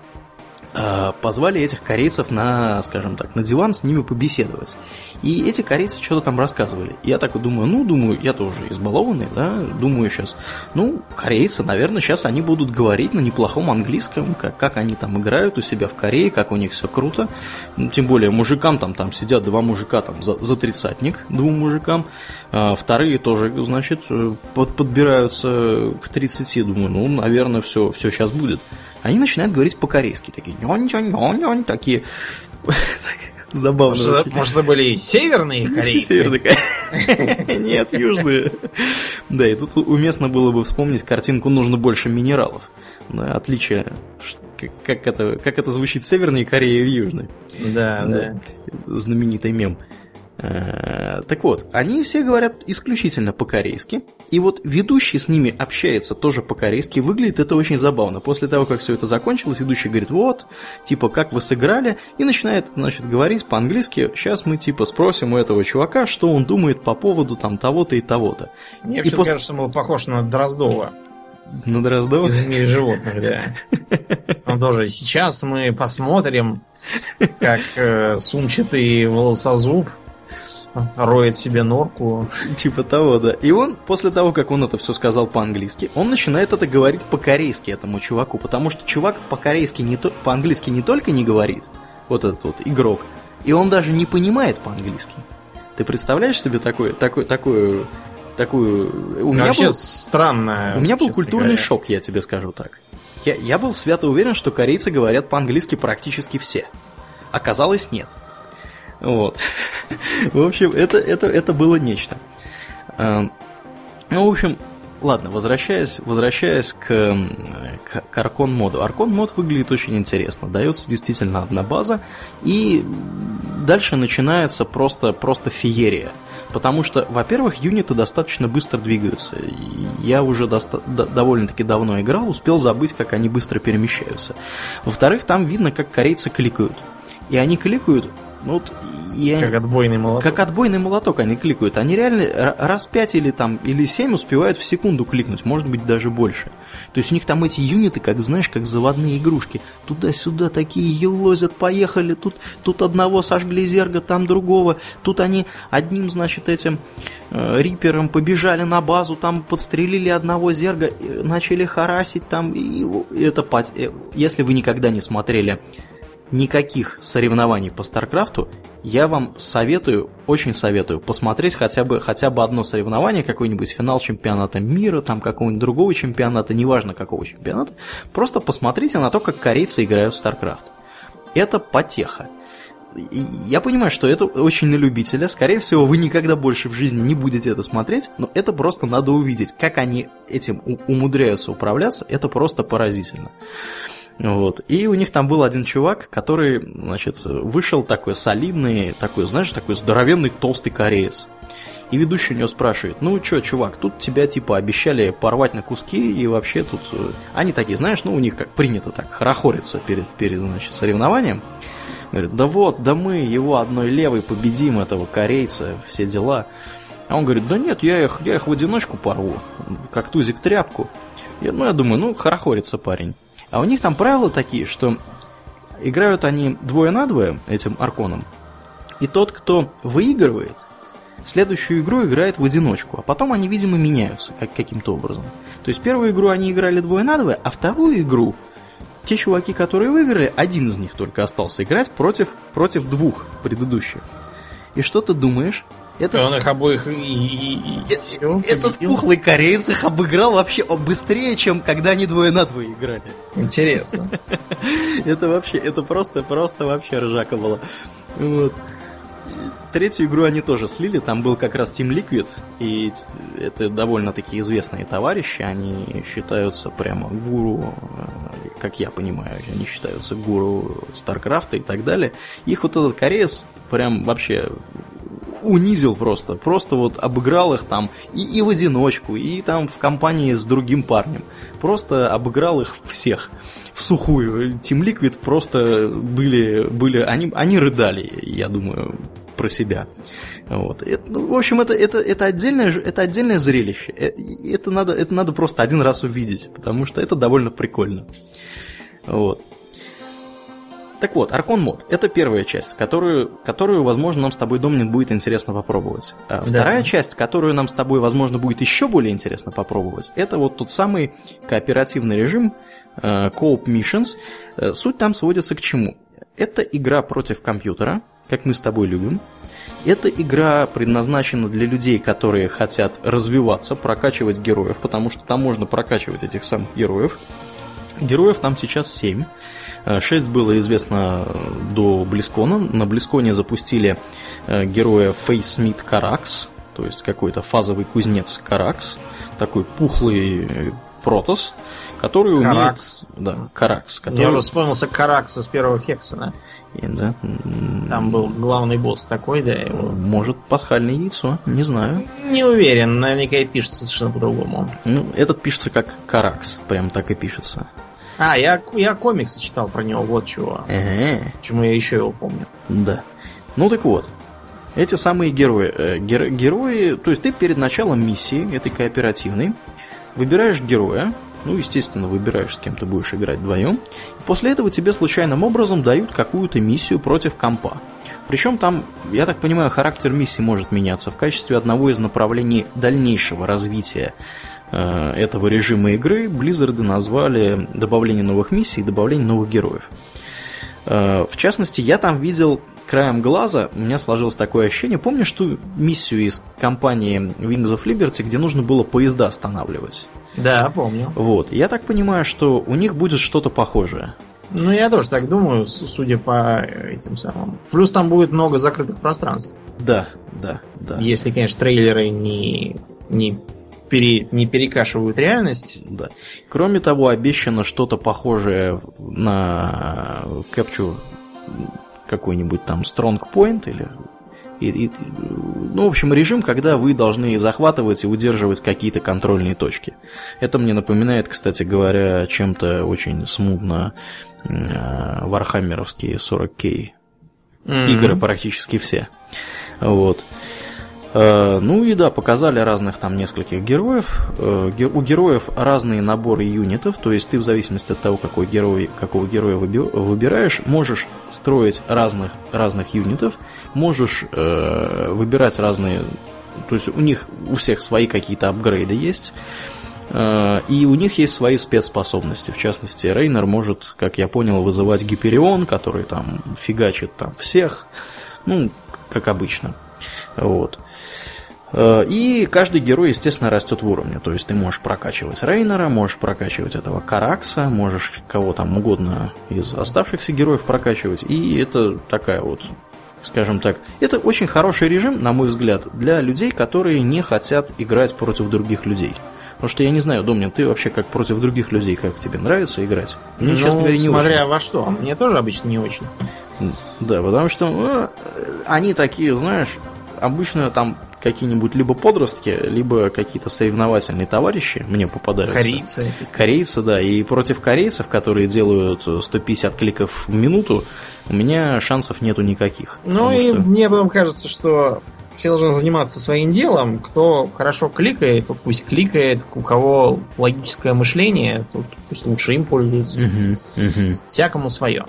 позвали этих корейцев на, скажем так, на диван с ними побеседовать. И эти корейцы что-то там рассказывали. Я так и думаю, ну, думаю, я тоже избалованный, да, думаю сейчас, ну, корейцы, наверное, сейчас они будут говорить на неплохом английском, как, как они там играют у себя в Корее, как у них все круто. Ну, тем более, мужикам там, там сидят два мужика там за, за тридцатник, двум мужикам, а вторые тоже, значит, э, под, подбираются к 30, думаю, ну, наверное, все, все сейчас будет они начинают говорить по-корейски. Такие нёнь нёнь нёнь нёнь такие [laughs] забавно. Может, может, это были северные [laughs] корейцы? Северные [laughs] Нет, южные. Да, и тут уместно было бы вспомнить картинку «Нужно больше минералов». Отличие, как это, как это звучит в Северной Корее и в Южной. Да, да. Знаменитый мем. Э, так вот, они все говорят исключительно по-корейски, и вот ведущий с ними общается тоже по-корейски, выглядит это очень забавно. После того, как все это закончилось, ведущий говорит, вот, типа, как вы сыграли, и начинает, значит, говорить по-английски, сейчас мы, типа, спросим у этого чувака, что он думает по поводу там того-то и того-то. Мне и после... кажется, он похож на Дроздова. На Дроздова? Из мира животных, да. [laughs] Он тоже, сейчас мы посмотрим, как э, сумчатый волосозуб роет себе норку. Типа того, да. И он, после того, как он это все сказал по-английски, он начинает это говорить по-корейски этому чуваку, потому что чувак по-корейски не то, по-английски не только не говорит, вот этот вот игрок, и он даже не понимает по-английски. Ты представляешь себе такое, такое, такое, такую... У меня Вообще был, странно. У меня был культурный говоря. шок, я тебе скажу так. Я, я был свято уверен, что корейцы говорят по-английски практически все. Оказалось, нет. Вот. [laughs] В общем, это, это, это было нечто. Эм, ну, в общем, ладно, возвращаясь, возвращаясь к, к, к Аркон моду. Аркон мод выглядит очень интересно. Дается действительно одна база, и дальше начинается просто, просто феерия. Потому что, во-первых, юниты достаточно быстро двигаются. Я уже доста- довольно-таки давно играл, успел забыть, как они быстро перемещаются. Во-вторых, там видно, как корейцы кликают. И они кликают ну, вот я... Как отбойный молоток. Как отбойный молоток они кликают. Они реально раз пять или там или семь успевают в секунду кликнуть, может быть даже больше. То есть у них там эти юниты, как знаешь, как заводные игрушки. Туда-сюда такие елозят, поехали. Тут, тут одного сожгли зерга, там другого. Тут они одним, значит, этим э, рипером побежали на базу, там подстрелили одного зерга, начали харасить там. И, и это, э, если вы никогда не смотрели никаких соревнований по Старкрафту, я вам советую, очень советую посмотреть хотя бы, хотя бы одно соревнование, какой-нибудь финал чемпионата мира, там какого-нибудь другого чемпионата, неважно какого чемпионата, просто посмотрите на то, как корейцы играют в StarCraft. Это потеха. Я понимаю, что это очень на любителя. Скорее всего, вы никогда больше в жизни не будете это смотреть, но это просто надо увидеть. Как они этим умудряются управляться, это просто поразительно. Вот. И у них там был один чувак, который, значит, вышел такой солидный, такой, знаешь, такой здоровенный толстый кореец. И ведущий у него спрашивает, ну чё, чувак, тут тебя типа обещали порвать на куски, и вообще тут... э, Они такие, знаешь, ну у них как принято так, хорохориться перед, перед значит, соревнованием. Говорит, да вот, да мы его одной левой победим, этого корейца, все дела. А он говорит, да нет, я их, я их в одиночку порву, как тузик тряпку. Я, ну, я думаю, ну, хорохорится парень. А у них там правила такие, что играют они двое на двое этим арконом, и тот, кто выигрывает, следующую игру играет в одиночку, а потом они, видимо, меняются как, каким-то образом. То есть первую игру они играли двое на двое, а вторую игру те чуваки, которые выиграли, один из них только остался играть против, против двух предыдущих. И что ты думаешь? Этот, Он их обоих и- и- и- э- этот пухлый кореец их обыграл вообще быстрее, чем когда они двое на двое играли. Интересно. [laughs] Это вообще, это просто, просто вообще ржака была. Вот. Третью игру они тоже слили, там был как раз Team Liquid, и это довольно-таки известные товарищи, они считаются прямо гуру, э, как я понимаю, они считаются гуру Старкрафта и так далее. Их вот этот кореец прям вообще унизил просто, просто вот обыграл их там и, и в одиночку, и там в компании с другим парнем. Просто обыграл их всех в сухую. Team Liquid просто были, были они, они рыдали, я думаю, про себя. Вот. Это, ну, в общем, это, это, это, отдельное, это отдельное зрелище. Э, Это надо, это надо просто один раз увидеть, потому что это довольно прикольно. Вот. Так вот, Аркон мод – это первая часть, которую, которую, возможно, нам с тобой, Домнин, будет интересно попробовать. А Вторая часть, которую нам с тобой, возможно, будет еще более интересно попробовать, это вот тот самый кооперативный режим э, Co-op Missions. Э, Суть там сводится к чему? Это игра против компьютера, как мы с тобой любим. Эта игра предназначена для людей, которые хотят развиваться, прокачивать героев, потому что там можно прокачивать этих самых героев. Героев там сейчас 7. 6 было известно э, до Близкона. На Близконе запустили э, героя Фейсмит Каракс, то есть какой-то фазовый кузнец Каракс, такой пухлый э, протос, который Каракс. умеет... Да, Каракс. Который... уже вспомнился Каракс из первого Хексона. И, да, Там был главный босс такой, да, его. Может, пасхальное яйцо, не знаю. Не уверен, наверняка и пишется совершенно по-другому. Ну, этот пишется как Каракс, прям так и пишется. А, я, я комиксы читал про него, вот чего. Почему я еще его помню. Да. Ну так вот. Эти самые герои. э, гер- герои, то есть ты перед началом миссии, этой кооперативной, выбираешь героя, ну, естественно, выбираешь, с кем ты будешь играть вдвоем. И после этого тебе случайным образом дают какую-то миссию против компа. Причем там, я так понимаю, характер миссии может меняться в качестве одного из направлений дальнейшего развития этого режима игры. Близзарды назвали добавление новых миссий и добавление новых героев. Э, В частности, я там видел краем глаза, у меня сложилось такое ощущение, помнишь ту миссию из компании Wings of Liberty, где нужно было поезда останавливать? Да, помню. Вот, я так понимаю, что у них будет что-то похожее. Ну, я тоже так думаю, судя по этим самым. Плюс там будет много закрытых пространств. Да, да, да. Если, конечно, трейлеры не, не, пере, не перекашивают реальность. Да. Кроме того, обещано что-то похожее на Capture какой-нибудь там Strong Point или и- и- ну, в общем, режим, когда вы должны захватывать и удерживать какие-то контрольные точки. Это мне напоминает, кстати говоря, чем-то очень смутно э, вархаммеровские 40к М. игры практически все. Вот. Э, Ну и да, показали разных там нескольких героев. Э, У героев разные наборы юнитов, то есть ты в зависимости от того, какой герой, какого героя выби- выбираешь, можешь строить разных, разных юнитов, можешь э, выбирать разные... То есть у них у всех свои какие-то апгрейды есть. Э, И у них есть свои спецспособности. В частности, Рейнер может, как я понял, вызывать Гиперион, который там фигачит там всех. Ну, как обычно. Вот. Э, И каждый герой, естественно, растет в уровне. То есть ты можешь прокачивать Рейнера, можешь прокачивать этого Каракса, можешь кого там угодно из оставшихся героев прокачивать. И это такая вот, скажем так, это очень хороший режим, на мой взгляд, для людей, которые не хотят играть против других людей. Потому что я не знаю, Домнин, ты вообще как против других людей, как тебе нравится играть? Мне, ну, честно говоря, не смотря очень. во что. Мне тоже обычно не очень. Да, потому что ну, они такие, знаешь, обычно там какие-нибудь либо подростки, либо какие-то соревновательные товарищи мне попадаются. Корейцы. Корейцы, да. И против корейцев, которые делают 150 кликов в минуту, у меня шансов нету никаких. Ну и что... мне потом кажется, что все должны заниматься своим делом. Кто хорошо кликает, тот пусть кликает. У кого логическое мышление, тот пусть лучше им пользуется. Угу, угу. Всякому свое.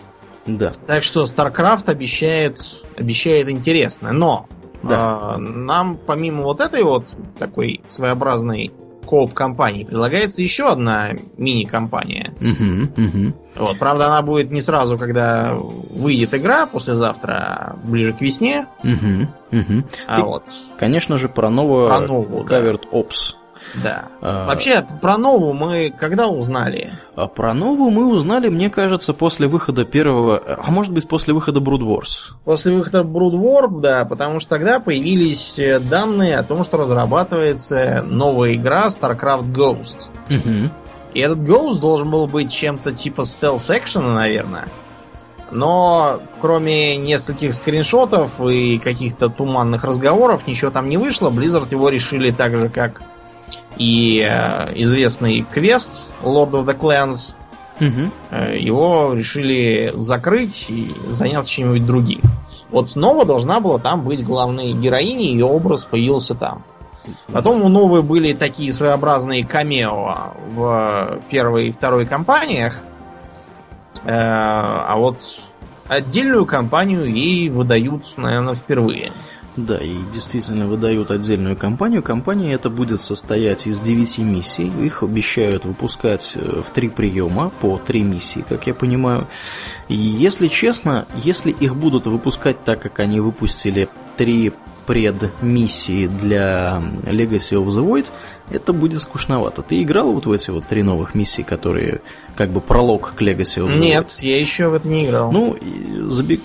Да. Так что StarCraft обещает, обещает интересно. Но да. а, нам помимо вот этой вот такой своеобразной кооп-компании предлагается еще одна мини-компания. Угу, угу. Вот, правда, она будет не сразу, когда выйдет игра послезавтра, а ближе к весне. Угу, угу. А Ты, вот. Конечно же, про новую про новую, Covered да. Ops. Да. А... Вообще, про новую мы когда узнали? А про новую мы узнали, мне кажется, после выхода первого, а может быть, после выхода Brood Wars. После выхода Brood War, да, потому что тогда появились э, данные о том, что разрабатывается новая игра StarCraft Ghost. Угу. И этот Ghost должен был быть чем-то типа стелс-экшена, наверное. Но кроме нескольких скриншотов и каких-то туманных разговоров ничего там не вышло. Blizzard его решили так же, как и э, известный квест Lord of the Clans, угу. его решили закрыть и заняться чем-нибудь другим. Вот Нова должна была там быть главной героиней, ее образ появился там. Потом у Новой были такие своеобразные камео в первой и второй кампаниях. Э, а вот отдельную кампанию ей выдают, наверное, впервые. Да, и действительно выдают отдельную компанию. Компания эта будет состоять из 9 миссий. Их обещают выпускать э, в три приема по три миссии, как я понимаю. И если честно, если их будут выпускать так, как они выпустили три предмиссии для Legacy of the Void, это будет скучновато. Ты играл вот в эти вот три новых миссии, которые как бы пролог к Legacy of the Void? Нет, я еще в это не играл. Ну, забег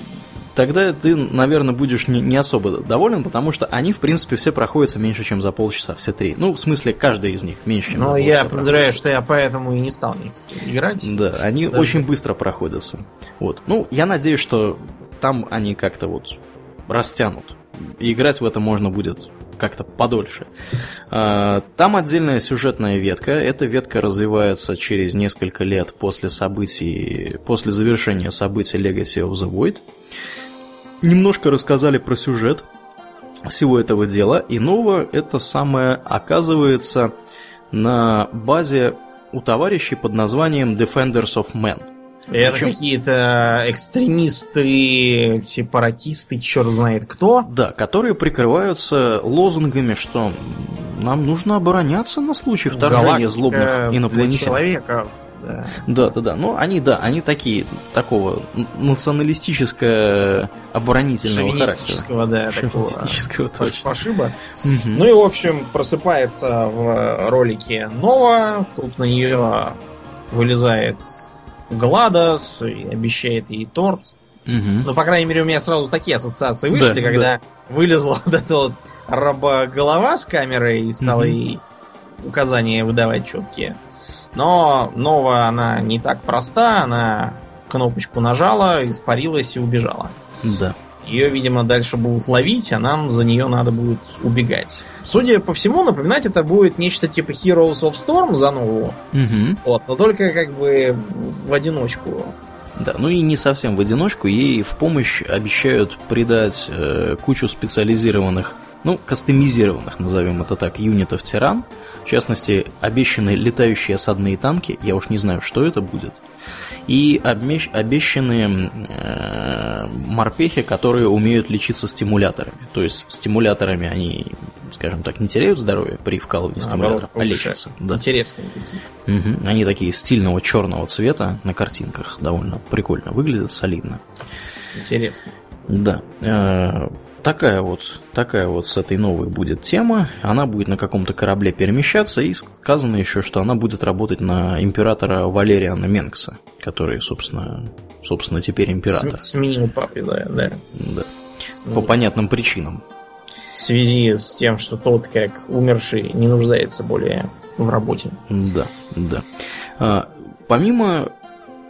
тогда ты, наверное, будешь не, не особо доволен, потому что они, в принципе, все проходятся меньше, чем за полчаса, все три. Ну, в смысле, каждая из них меньше, чем Но за полчаса. я подозреваю, что я поэтому и не стал играть. Да, они Даже... очень быстро проходятся. Вот. Ну, я надеюсь, что там они как-то вот растянут. И играть в это можно будет как-то подольше. А, там отдельная сюжетная ветка. Эта ветка развивается через несколько лет после событий, после завершения событий Legacy of the Void немножко рассказали про сюжет всего этого дела. И новое это самое оказывается на базе у товарищей под названием Defenders of Men. Это Причем... какие-то экстремисты, сепаратисты, черт знает кто. Да, которые прикрываются лозунгами, что нам нужно обороняться на случай вторжения Галактика злобных инопланетян. человека да. Да, да, да. Ну, они, да, они такие, такого националистического оборонительного характера. да, Шовинистического, такого. точно. Пошиба. Угу. Ну и, в общем, просыпается в ролике Нова, тут на нее вылезает Гладос и обещает ей торт. Угу. Ну, по крайней мере, у меня сразу такие ассоциации вышли, да, когда да. вылезла [laughs] вот эта вот рабоголова с камерой и стала угу. ей указания выдавать четкие. Но Нова, она не так проста, она кнопочку нажала, испарилась и убежала. Да. Ее, видимо, дальше будут ловить, а нам за нее надо будет убегать. Судя по всему, напоминать это будет нечто типа Heroes of Storm за новую. Угу. Вот, но только как бы в одиночку. Да, ну и не совсем в одиночку, ей в помощь обещают придать э, кучу специализированных, ну, кастомизированных, назовем это так, юнитов тиран. В частности, обещанные летающие осадные танки, я уж не знаю, что это будет. И обещанные э, морпехи, которые умеют лечиться стимуляторами. То есть стимуляторами они, скажем так, не теряют здоровье при вкалывании а, стимуляторов, а лечатся. Да. Интересные Угу. Они такие стильного черного цвета на картинках. Довольно прикольно выглядят, солидно. Интересно. Да. Такая вот, такая вот с этой новой будет тема. Она будет на каком-то корабле перемещаться, и сказано еще, что она будет работать на императора Валериана Менкса, который, собственно, собственно теперь император. Сменил папе, да, да. Да. По понятным причинам. В связи с тем, что тот, как умерший, не нуждается более в работе. Да, да. А, помимо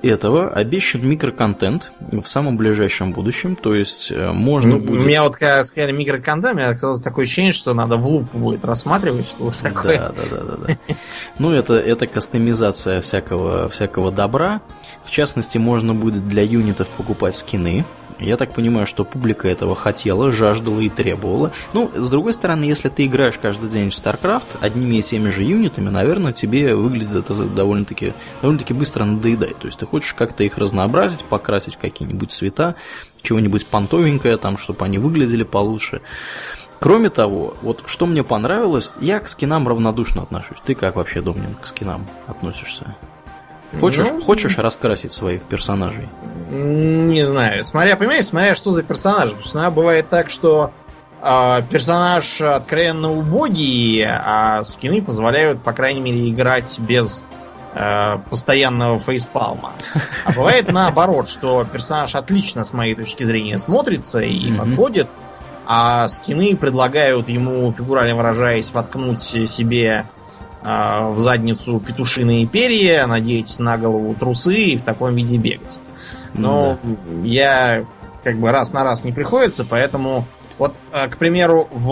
этого обещан микроконтент в самом ближайшем будущем, то есть э, можно будет... У меня вот когда сказали микроконтент, у меня оказалось такое ощущение, что надо в луп будет рассматривать, что вот такое. Да, да, да, да, да. Ну, это, это кастомизация всякого, всякого добра. В частности, можно будет для юнитов покупать скины, я так понимаю, что публика этого хотела, жаждала и требовала. Ну, с другой стороны, если ты играешь каждый день в StarCraft одними и теми же юнитами, наверное, тебе выглядит это довольно-таки довольно-таки быстро надоедает. То есть ты хочешь как-то их разнообразить, покрасить в какие-нибудь цвета, чего-нибудь понтовенькое там, чтобы они выглядели получше. Кроме того, вот что мне понравилось, я к скинам равнодушно отношусь. Ты как вообще, Домнин, к скинам относишься? Хочешь, ну, хочешь раскрасить своих персонажей? Не знаю. Смотря, понимаешь, смотря что за персонаж. Иногда бывает так, что э, персонаж откровенно убогий, а скины позволяют, по крайней мере, играть без э, постоянного фейспалма. А бывает наоборот, что персонаж отлично, с моей точки зрения, смотрится и подходит, а скины предлагают ему, фигурально выражаясь, воткнуть себе а, в задницу петушиные перья, надеть на голову трусы и в таком виде бегать. Но да. я как бы раз на раз не приходится, поэтому вот, а, к примеру, в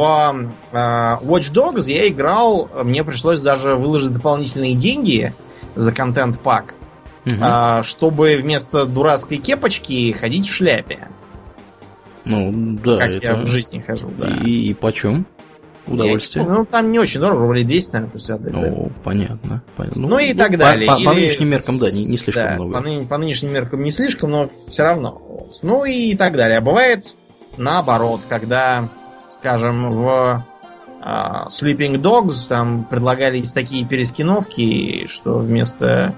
а, Watch Dogs я играл, мне пришлось даже выложить дополнительные деньги за контент-пак, угу. чтобы вместо дурацкой кепочки ходить в шляпе. Ну, да. Как это... я в жизни хожу, да. И, и почем? Удовольствие. Ну, там не очень дорого, рублей 10, наверное, пусть отдать. Да. понятно. понятно. Ну, ну и так далее. По, по, по нынешним меркам, да, не, не слишком да, много. По, ны, по нынешним меркам не слишком, но все равно. Вот. Ну и так далее. А бывает наоборот, когда, скажем, в uh, Sleeping Dogs там предлагались такие перескиновки, что вместо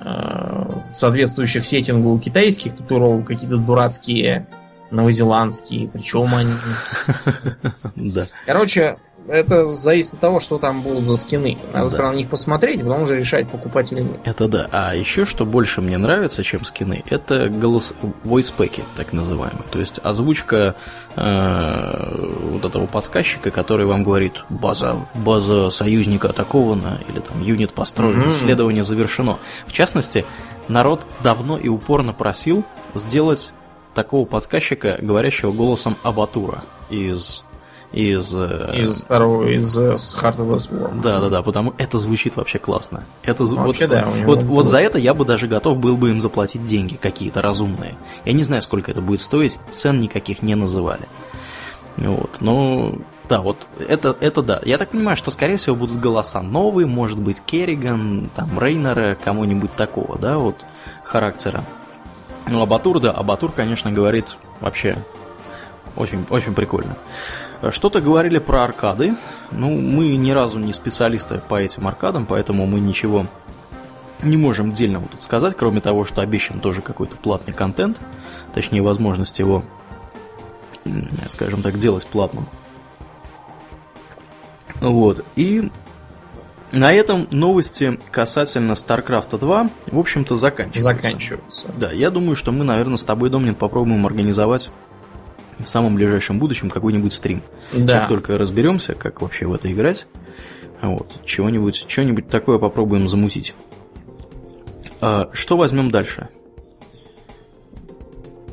uh, соответствующих сеттингу китайских татуировок какие-то дурацкие новозеландские, причем они... [laughs] Да. Короче, это зависит от того, что там будут за скины. Надо да. на них посмотреть, потом уже решать, покупать или нет. Это да. А еще, что больше мне нравится, чем скины, это голос voice пэки, так называемые. То есть озвучка э, вот этого подсказчика, который вам говорит база, база союзника атакована, или там юнит построен, mm-hmm. исследование завершено. В частности, народ давно и упорно просил сделать такого подсказчика, говорящего голосом Абатура из из... Э, из второго, из Heart of the Swarm. Да, да, да, потому это звучит вообще классно. Это зв... вообще, вот, да, вот, вот за это я бы даже готов был бы им заплатить деньги какие-то разумные. Я не знаю, сколько это будет стоить, цен никаких не называли. Вот, но да, вот это, это да. Я так понимаю, что, скорее всего, будут голоса новые, может быть, Керриган, там, Рейнера, кому-нибудь такого, да, вот, характера. Ну, Абатур, да, Абатур, конечно, говорит вообще очень, очень прикольно. Что-то говорили про аркады. Ну, мы ни разу не специалисты по этим аркадам, поэтому мы ничего не можем отдельного тут сказать, кроме того, что обещан тоже какой-то платный контент, точнее, возможность его, скажем так, делать платным. Вот, и на этом новости касательно StarCraft 2, в общем-то, заканчиваются. Заканчиваются. Да, я думаю, что мы, наверное, с тобой, Домнин, попробуем организовать в самом ближайшем будущем какой-нибудь стрим. Да. Как только разберемся, как вообще в это играть, вот, чего-нибудь, что-нибудь такое попробуем замутить. А, что возьмем дальше?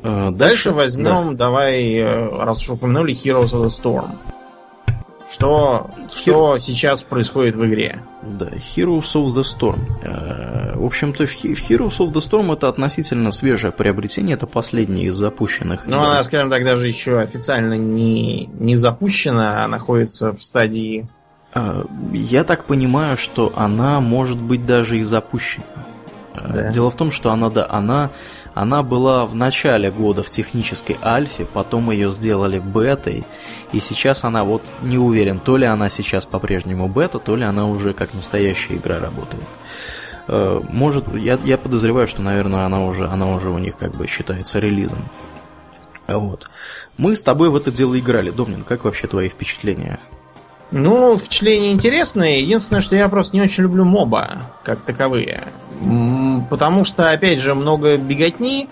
А, дальше, дальше возьмем, да. давай, э, раз уж упомянули Heroes of the Storm. Что, что сейчас происходит в игре? Да, Heroes of the Storm. Э, в общем-то, в Heroes of the Storm это относительно свежее приобретение, это последнее из запущенных. Ну, она, скажем так, даже еще официально не, не запущена, а находится в стадии... Э, я так понимаю, что она может быть даже и запущена. Э, да. Дело в том, что она, да, она она была в начале года в технической альфе, потом ее сделали бетой, и сейчас она вот не уверен, то ли она сейчас по-прежнему бета, то ли она уже как настоящая игра работает. Э, может, я, я подозреваю, что, наверное, она уже, она уже у них как бы считается релизом. Вот. Мы с тобой в это дело играли. Домнин, как вообще твои впечатления? Ну, впечатления интересные. Единственное, что я просто не очень люблю моба, как таковые. Потому что, опять же, много беготни.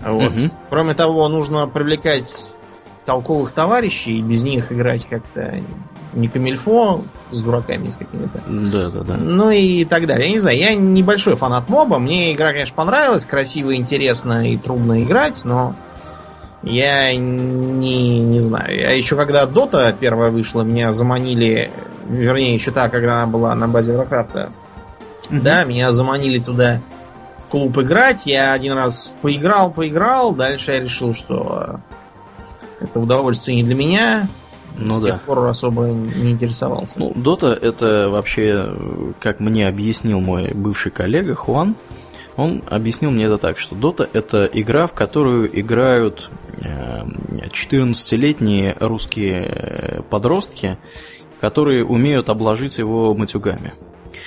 Вот. Угу. Кроме того, нужно привлекать толковых товарищей, и без них играть как-то не камильфо с дураками с какими-то. Да, да, да. Ну и так далее. Я не знаю, я небольшой фанат моба. Мне игра, конечно, понравилась. Красиво, интересно и трудно играть, но я не, не знаю. Я еще когда Дота первая вышла, меня заманили, вернее, еще та, когда она была на базе Warcraft. Mm-hmm. Да, меня заманили туда в клуб играть. Я один раз поиграл, поиграл. Дальше я решил, что это удовольствие не для меня. Ну С да. тех пор особо не интересовался. Ну, Дота это вообще, как мне объяснил мой бывший коллега Хуан, он объяснил мне это так, что Дота это игра, в которую играют 14-летние э, русские э, подростки, которые умеют обложить его матюгами.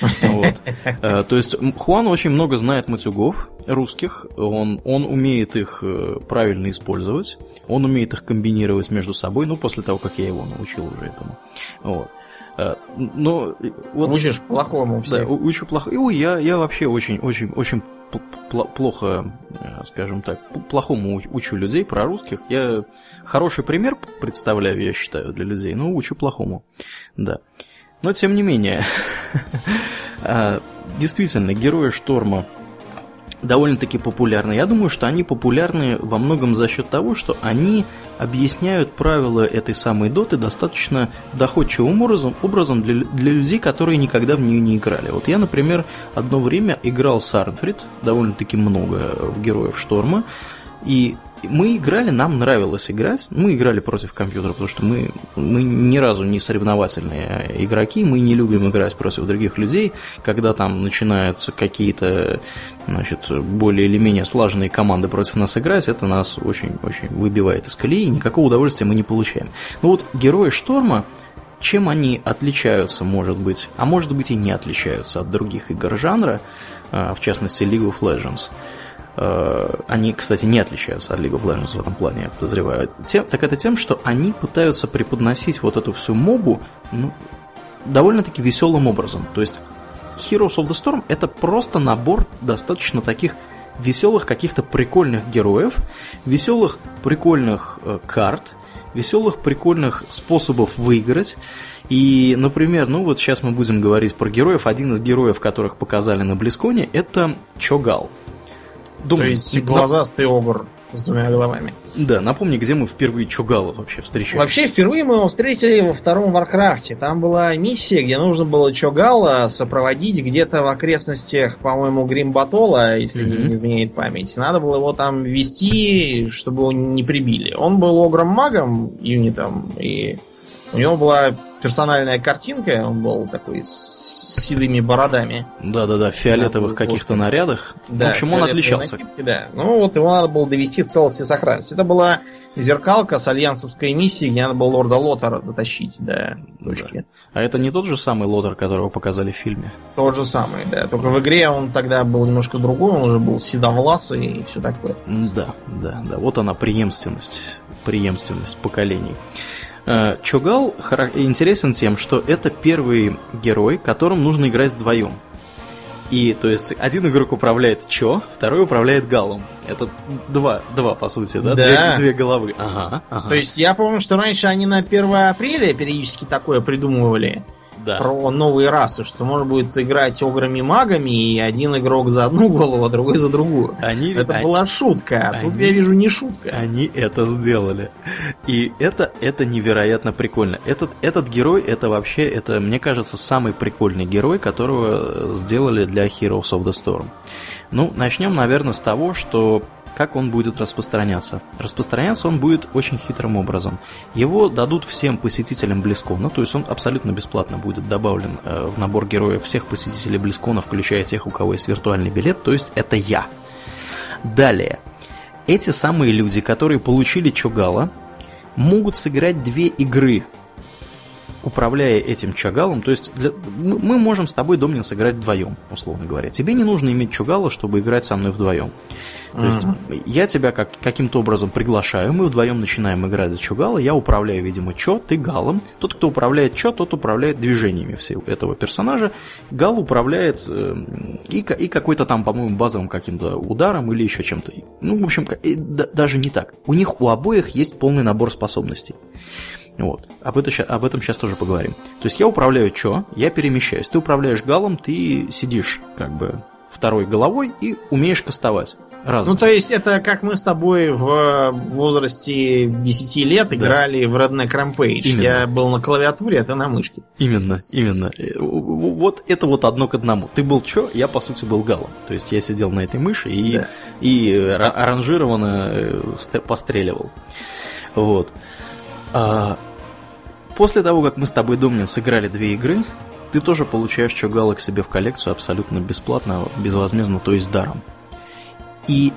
Вот. Э, то есть Хуан очень много знает матюгов русских, он, он умеет их правильно использовать, он умеет их комбинировать между собой, ну, после того, как я его научил уже этому. Вот. Но вот, Учишь плохому всех. Да, учу плохо. И я, я вообще очень, очень, очень плохо, э, скажем так, плохому учу людей про русских. Я хороший пример представляю, я считаю, для людей, но учу плохому. Да. Но тем не менее, [laughs] действительно, герои шторма довольно-таки популярны. Я думаю, что они популярны во многом за счет того, что они объясняют правила этой самой доты достаточно доходчивым образом, образом для, для людей, которые никогда в нее не играли. Вот я, например, одно время играл с Арнфрид, довольно-таки много в Героев Шторма, и мы играли, нам нравилось играть. Мы играли против компьютера, потому что мы, мы ни разу не соревновательные игроки, мы не любим играть против других людей, когда там начинаются какие-то значит, более или менее слаженные команды против нас играть, это нас очень-очень выбивает из колеи, и никакого удовольствия мы не получаем. Ну вот герои Шторма, чем они отличаются, может быть, а может быть и не отличаются от других игр жанра, а, в частности League of Legends – они, кстати, не отличаются от League of Legends в этом плане, я подозреваю. Тем, так это тем, что они пытаются преподносить вот эту всю мобу ну, довольно-таки веселым образом. То есть Heroes of the Storm это просто набор достаточно таких веселых каких-то прикольных героев, веселых прикольных э, карт, веселых прикольных способов выиграть. И, например, ну вот сейчас мы будем говорить про героев. Один из героев, которых показали на BlizzCon'е, это Чогал. Думаю, То есть глазастый огр с двумя головами. Да, напомни, где мы впервые Чогала вообще встречали. Вообще, впервые мы его встретили во втором Warcraft'е. Там была миссия, где нужно было Чогала сопроводить где-то в окрестностях, по-моему, Гримбатола, если mm-hmm. не изменяет память. Надо было его там вести, чтобы его не прибили. Он был огром-магом, юнитом, и у него была персональная картинка, он был такой с седыми бородами. Да-да-да, в фиолетовых каких-то нарядах. Да, в общем, он отличался. Накидки, да. Ну вот его надо было довести целости и сохранности. Это была зеркалка с альянсовской миссией, где надо было лорда Лотера дотащить до точки. Да. А это не тот же самый Лотер, которого показали в фильме? Тот же самый, да. Только в игре он тогда был немножко другой, он уже был седовласый и все такое. Да, да, да. Вот она преемственность, преемственность поколений. Э, Чугал интересен тем, что это первый герой, которым нужно играть вдвоем. И, то есть, один игрок управляет Чо, второй управляет Галом. Это два, два по сути, да? да. Две, две головы. Ага, ага. То есть, я помню, что раньше они на 1 апреля периодически такое придумывали да. про новые расы, что можно будет играть ограми-магами, и один игрок за одну голову, а другой за другую. Они, это они, была шутка, а они, тут я вижу не шутка. Они это сделали. И это, это невероятно прикольно. Этот, этот герой, это вообще, это, мне кажется, самый прикольный герой, которого сделали для Heroes of the Storm. Ну, начнем, наверное, с того, что как он будет распространяться? Распространяться он будет очень хитрым образом. Его дадут всем посетителям Близкона, то есть он абсолютно бесплатно будет добавлен э, в набор героев всех посетителей Близкона, включая тех, у кого есть виртуальный билет, то есть это я. Далее. Эти самые люди, которые получили Чугала, могут сыграть две игры управляя этим чагалом, то есть для, мы можем с тобой, Домнин, сыграть вдвоем, условно говоря. Тебе не нужно иметь чугала, чтобы играть со мной вдвоем. То mm-hmm. есть я тебя как, каким-то образом приглашаю, мы вдвоем начинаем играть за чугала, я управляю, видимо, чо, ты галом. Тот, кто управляет чо, тот управляет движениями всего этого персонажа. Гал управляет э, и, и какой-то там, по-моему, базовым каким-то ударом или еще чем-то. Ну, в общем, и, да, даже не так. У них у обоих есть полный набор способностей. Вот. Об, это, об этом сейчас тоже поговорим. То есть я управляю что? Я перемещаюсь. Ты управляешь галом, ты сидишь как бы второй головой и умеешь кастовать. Разные. Ну, то есть, это как мы с тобой в возрасте 10 лет да. играли в Redneck Rampage. Именно. Я был на клавиатуре, а ты на мышке. Именно, именно. Э, вот это вот одно к одному. Ты был что? Я, по сути, был галом. То есть, я сидел на этой мыши и, да. и аранжированно э, постреливал. Вот. А, после того, как мы с тобой, Домнин, сыграли две игры, ты тоже получаешь Чогала к себе в коллекцию абсолютно бесплатно, безвозмездно, то есть даром. И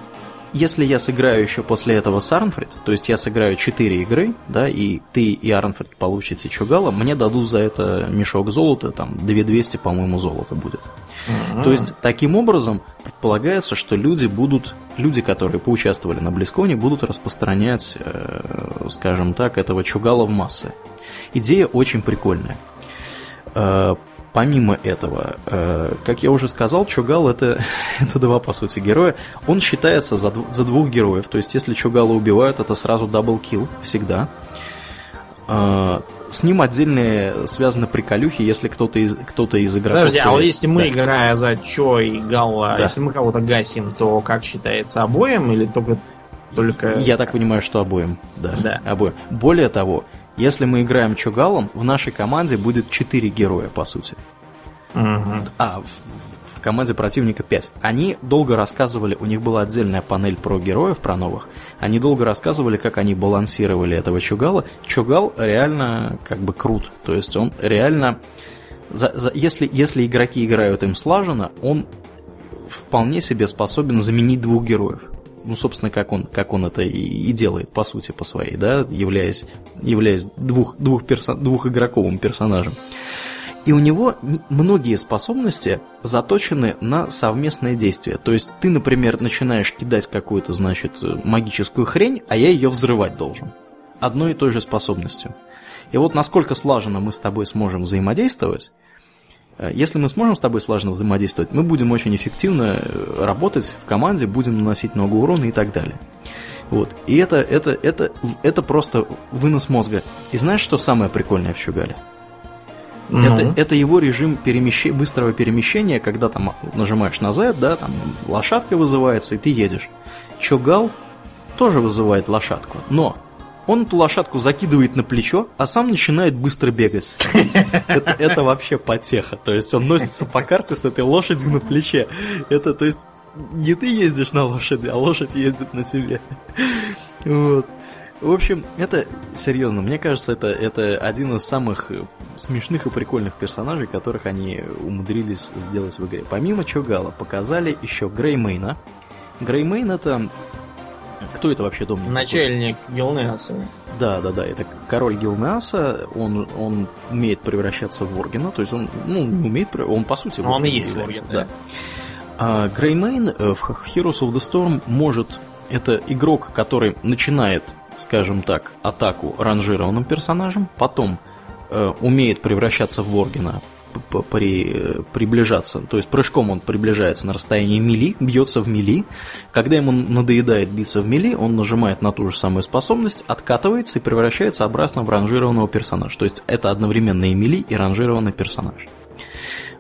если я сыграю еще после этого с Арнфрид, то есть я сыграю 4 игры, да, и ты и Арнфрид получите Чугала, мне дадут за это мешок золота, там 2200, по-моему, золота будет. Mm-hmm. То есть таким образом предполагается, что люди будут, люди, которые поучаствовали на Близконе, будут распространять, э, скажем так, этого Чугала в массы. Идея очень прикольная. Э, Помимо этого, э, как я уже сказал, Чогал это, [laughs] это два, по сути, героя. Он считается за, за двух героев. То есть, если Чогала убивают, это сразу double kill всегда. Э, с ним отдельные связаны приколюхи, если кто-то из, кто-то из игроков... Подожди, а вот если мы, да. играя за Чо и Галла, да. если мы кого-то гасим, то как считается, обоим или только... только... Я так понимаю, что обоим, да, да. обоим. Более того, если мы играем Чугалом, в нашей команде будет 4 героя, по сути. Угу. А, в, в команде противника 5. Они долго рассказывали, у них была отдельная панель про героев, про новых. Они долго рассказывали, как они балансировали этого Чугала. Чугал реально как бы крут. То есть он реально... За, за, если, если игроки играют им слаженно, он вполне себе способен заменить двух героев ну, собственно, как он, как он это и, делает, по сути, по своей, да, являясь, являясь двух, двух перso, двухигроковым персонажем. И у него многие способности заточены на совместное действие. То есть ты, например, начинаешь кидать какую-то, значит, магическую хрень, а я ее взрывать должен. Одной и той же способностью. И вот насколько слаженно мы с тобой сможем взаимодействовать, если мы сможем с тобой слаженно взаимодействовать, мы будем очень эффективно э, работать в команде, будем наносить много урона и так далее. Вот. И это, это, это, это просто вынос мозга. И знаешь, что самое прикольное в Чугале? Ну. Это, это его режим перемещ... быстрого перемещения, когда там нажимаешь на Z, да, там лошадка вызывается, и ты едешь. Чугал тоже вызывает лошадку, но он эту лошадку закидывает на плечо, а сам начинает быстро бегать. Это, это вообще потеха. То есть он носится по карте с этой лошадью на плече. Это, то есть, не ты ездишь на лошади, а лошадь ездит на тебе. Вот. В общем, это серьезно, мне кажется, это, это один из самых смешных и прикольных персонажей, которых они умудрились сделать в игре. Помимо Чогала, показали еще Греймейна. Греймейн это кто это вообще Домнин? Начальник Гилнеаса. Да, да, да, это король Гилнеаса, он, он умеет превращаться в Воргена, то есть он, ну, не умеет, он по сути... Он и есть Ворген, да. да. А Греймейн э, в Heroes of the Storm может... Это игрок, который начинает, скажем так, атаку ранжированным персонажем, потом э, умеет превращаться в Воргена, при, приближаться. То есть прыжком он приближается на расстояние мили, бьется в мили. Когда ему надоедает биться в melee, он нажимает на ту же самую способность, откатывается и превращается обратно в ранжированного персонажа. То есть это одновременно и melee, и ранжированный персонаж.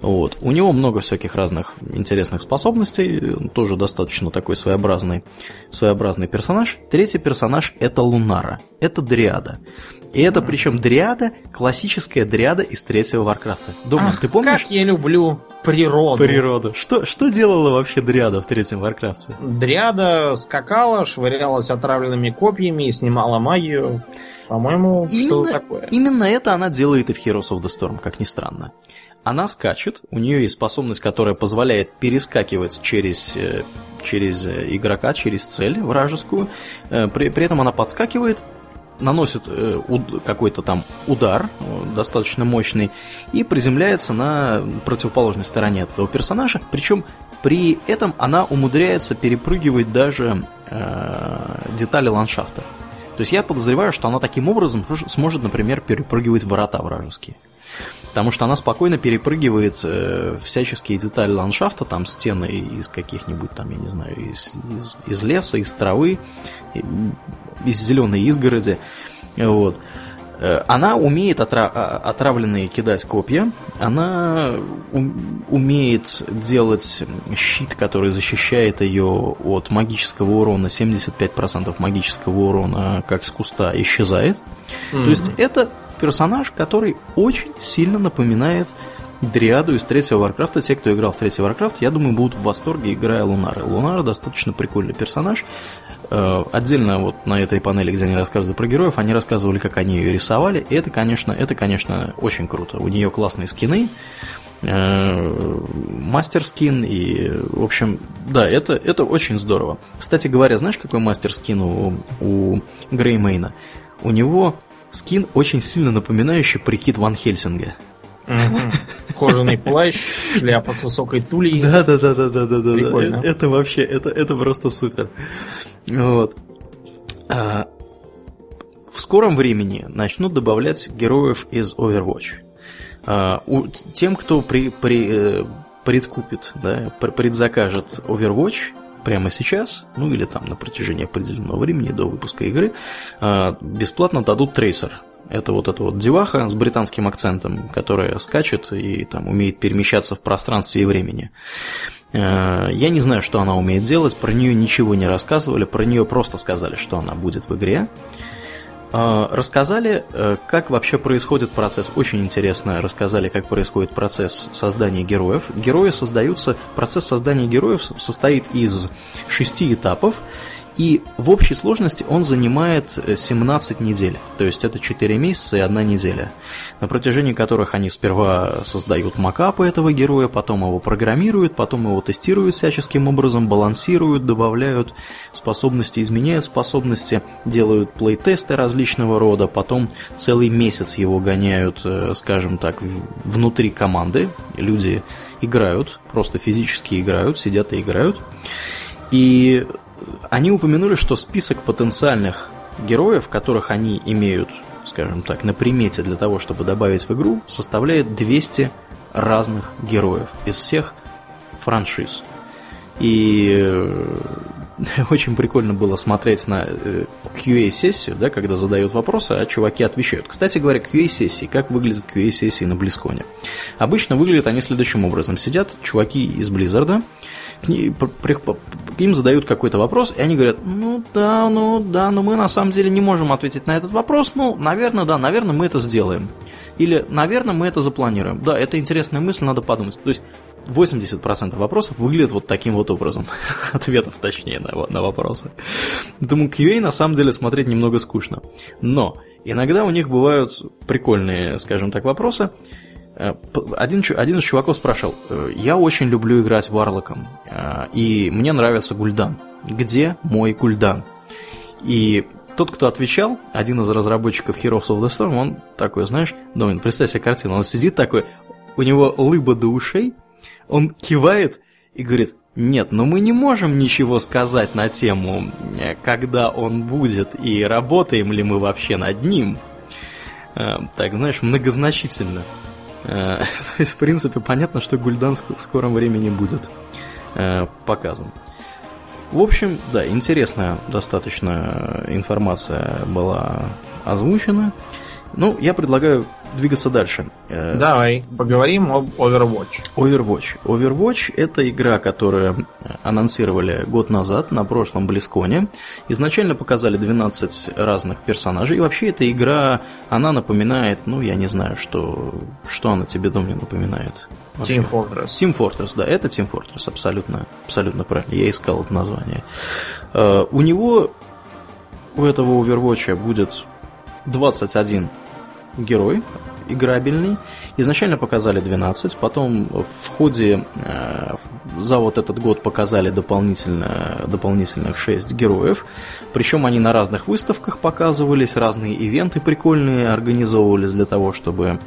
Вот. У него много всяких разных интересных способностей, тоже достаточно такой своеобразный, своеобразный персонаж. Третий персонаж это Лунара, это Дриада. И это причем дриада, классическая дриада из третьего Warcraft'а. Думаю, ты помнишь? Как я люблю природу. Природу. Что, что делала вообще дриада в третьем Warcraft'е? Дриада скакала, швырялась отравленными копьями, снимала магию. По-моему, что такое. Именно это она делает и в Heroes of the Storm, как ни странно. Она скачет, у нее есть способность, которая позволяет перескакивать через э, через э, игрока, через цель вражескую. Э, при, при этом она подскакивает, наносит какой-то там удар достаточно мощный и приземляется на противоположной стороне этого персонажа. Причем при этом она умудряется перепрыгивать даже э, детали ландшафта. То есть я подозреваю, что она таким образом сможет, например, перепрыгивать ворота вражеские. Потому что она спокойно перепрыгивает э, всяческие детали ландшафта, там стены из каких-нибудь, там, я не знаю, из, из, из леса, из травы, из зеленой изгороди. Вот. Э, она умеет отра- а, отравленные кидать копья, она умеет делать щит, который защищает ее от магического урона, 75% магического урона, как с куста, исчезает. Mm-hmm. То есть это персонаж, который очень сильно напоминает Дриаду из третьего Warcraft'а. Те, кто играл в третий Warcraft, я думаю, будут в восторге, играя Лунарой. Лунара достаточно прикольный персонаж. Э, отдельно вот на этой панели, где они рассказывали про героев, они рассказывали, как они ее рисовали. И это, конечно, это, конечно, очень круто. У нее классные скины, э, мастер скин и, в общем, да, это, это очень здорово. Кстати говоря, знаешь, какой мастер скин у, у Греймейна? У него скин очень сильно напоминающий прикид Ван Хельсинга. Кожаный плащ, шляпа с высокой тулей. Да, да, да, да, да, да, да. Это вообще, это, это просто супер. Вот. А, в скором времени начнут добавлять героев из Overwatch. А, у, тем, кто при, при, э, предкупит, да, предзакажет Overwatch прямо сейчас, ну или там на протяжении определенного времени до выпуска игры, а, бесплатно дадут трейсер это вот эта вот деваха с британским акцентом, которая скачет и там умеет перемещаться в пространстве и времени. Э, я не знаю, что она умеет делать, про нее ничего не рассказывали, про нее просто сказали, что она будет в игре. Э, рассказали, э, как вообще происходит процесс. Очень интересно рассказали, как происходит процесс создания героев. Герои создаются, процесс создания героев состоит из шести этапов. И в общей сложности он занимает 17 э, недель, то есть это 4 месяца и 1 неделя, на протяжении которых они сперва создают макапы этого героя, потом его программируют, потом его тестируют всяческим образом, балансируют, добавляют способности, изменяют способности, делают плейтесты различного рода, потом целый месяц его гоняют, э, скажем так, внутри команды, люди играют, просто физически играют, сидят и играют. И они упомянули, что список потенциальных героев, которых они имеют, скажем так, на примете для того, чтобы добавить в игру, составляет 200 разных героев из всех франшиз. И э, [laughs] очень прикольно было смотреть на э, QA-сессию, да, когда задают вопросы, а чуваки отвечают. Кстати говоря, QA-сессии, как выглядят QA-сессии на Близконе? Обычно выглядят они следующим образом. Сидят чуваки из Blizzard, им задают какой-то вопрос, и они говорят, ну да, ну да, но мы на самом деле не можем ответить на этот вопрос, ну, наверное, да, наверное, мы это сделаем. Или, наверное, мы это запланируем. Да, это интересная мысль, надо подумать. То есть 80% вопросов выглядят вот таким вот образом. [laughs] Ответов, точнее, на, на вопросы. Поэтому QA на самом деле смотреть немного скучно. Но иногда у них бывают прикольные, скажем так, вопросы. Э, один, один из чуваков спрашивал, «Э, я очень люблю играть варлоком, э, и мне нравится гульдан. Где мой гульдан? И тот, кто отвечал, один из разработчиков Heroes of the Storm, он такой, знаешь, Домин, представь себе картину, он сидит такой, у него лыба до ушей, он кивает и говорит, нет, но мы не можем ничего сказать на тему, когда он будет и работаем ли мы вообще над ним. Так, знаешь, многозначительно. [laughs] То есть, в принципе, понятно, что Гульдан в скором времени будет показан. В общем, да, интересная достаточно информация была озвучена. Ну, я предлагаю двигаться дальше. Э, Давай, поговорим об Overwatch. Overwatch. Overwatch это игра, которую анонсировали год назад на прошлом Близконе. Изначально показали 12 разных персонажей. И вообще эта игра, она напоминает, ну, я не знаю, что, что она тебе, Дом, напоминает. Вообще. Team Fortress. Team Fortress, да, это Team Fortress, абсолютно, абсолютно правильно. Я искал это название. Uh, у него, у этого Overwatch будет 21 герой играбельный. Изначально показали 12, потом в ходе э, за вот этот год показали дополнительно, дополнительных 6 героев. Причем они на разных выставках показывались, разные ивенты прикольные организовывались для того, чтобы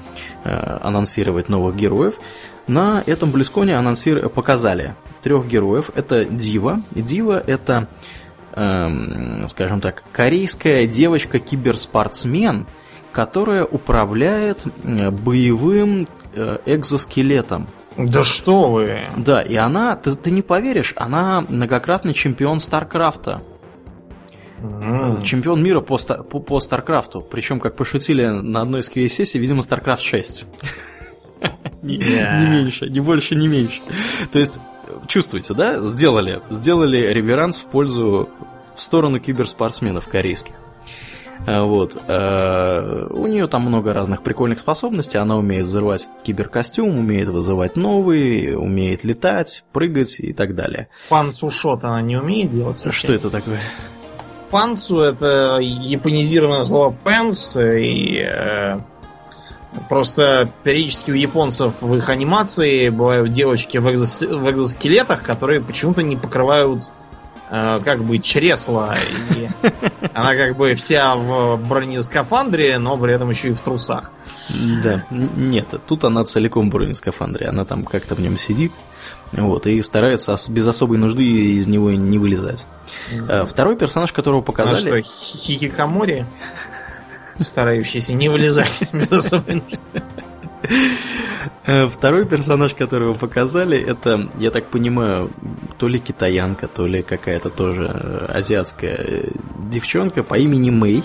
э, анонсировать новых героев. На этом Близконе анонсир... показали трех героев. Это Дива. Дива это, эм, скажем так, корейская девочка-киберспортсмен – которая управляет э, боевым э, экзоскелетом. Да что вы! Да, и она, ты, ты не поверишь, она многократный чемпион Старкрафта. Mm. Чемпион мира по, по, по StarCraft. Причем, как пошутили на одной из QA-сессий, видимо, StarCraft [laughs] 6. не, не меньше, не больше, не меньше. То есть, чувствуете, да? Сделали, сделали реверанс в пользу в сторону киберспортсменов корейских. А, вот. А, у нее там много разных прикольных способностей. Она умеет взрывать киберкостюм, умеет вызывать новый, умеет летать, прыгать и так далее. Панцушот она не умеет делать? Что это такое? Панцу это японизированное слово пенс, и э, просто периодически у японцев в их анимации бывают девочки в, экзос, в экзоскелетах, которые почему-то не покрывают Э, как бы чресла. И [laughs] она как бы вся в бронескафандре, но при этом еще и в трусах. Да, нет, тут она целиком в бронескафандре. Она там как-то в нем сидит. Вот, и старается без особой нужды из него не вылезать. Mm-hmm. Второй персонаж, которого показали... А что, Хикикомори? Старающийся не вылезать [laughs] без особой нужды. Э, второй персонаж, которого показали, это, я так понимаю, то ли китаянка, то ли какая-то тоже э, азиатская э, девчонка по имени Мэй.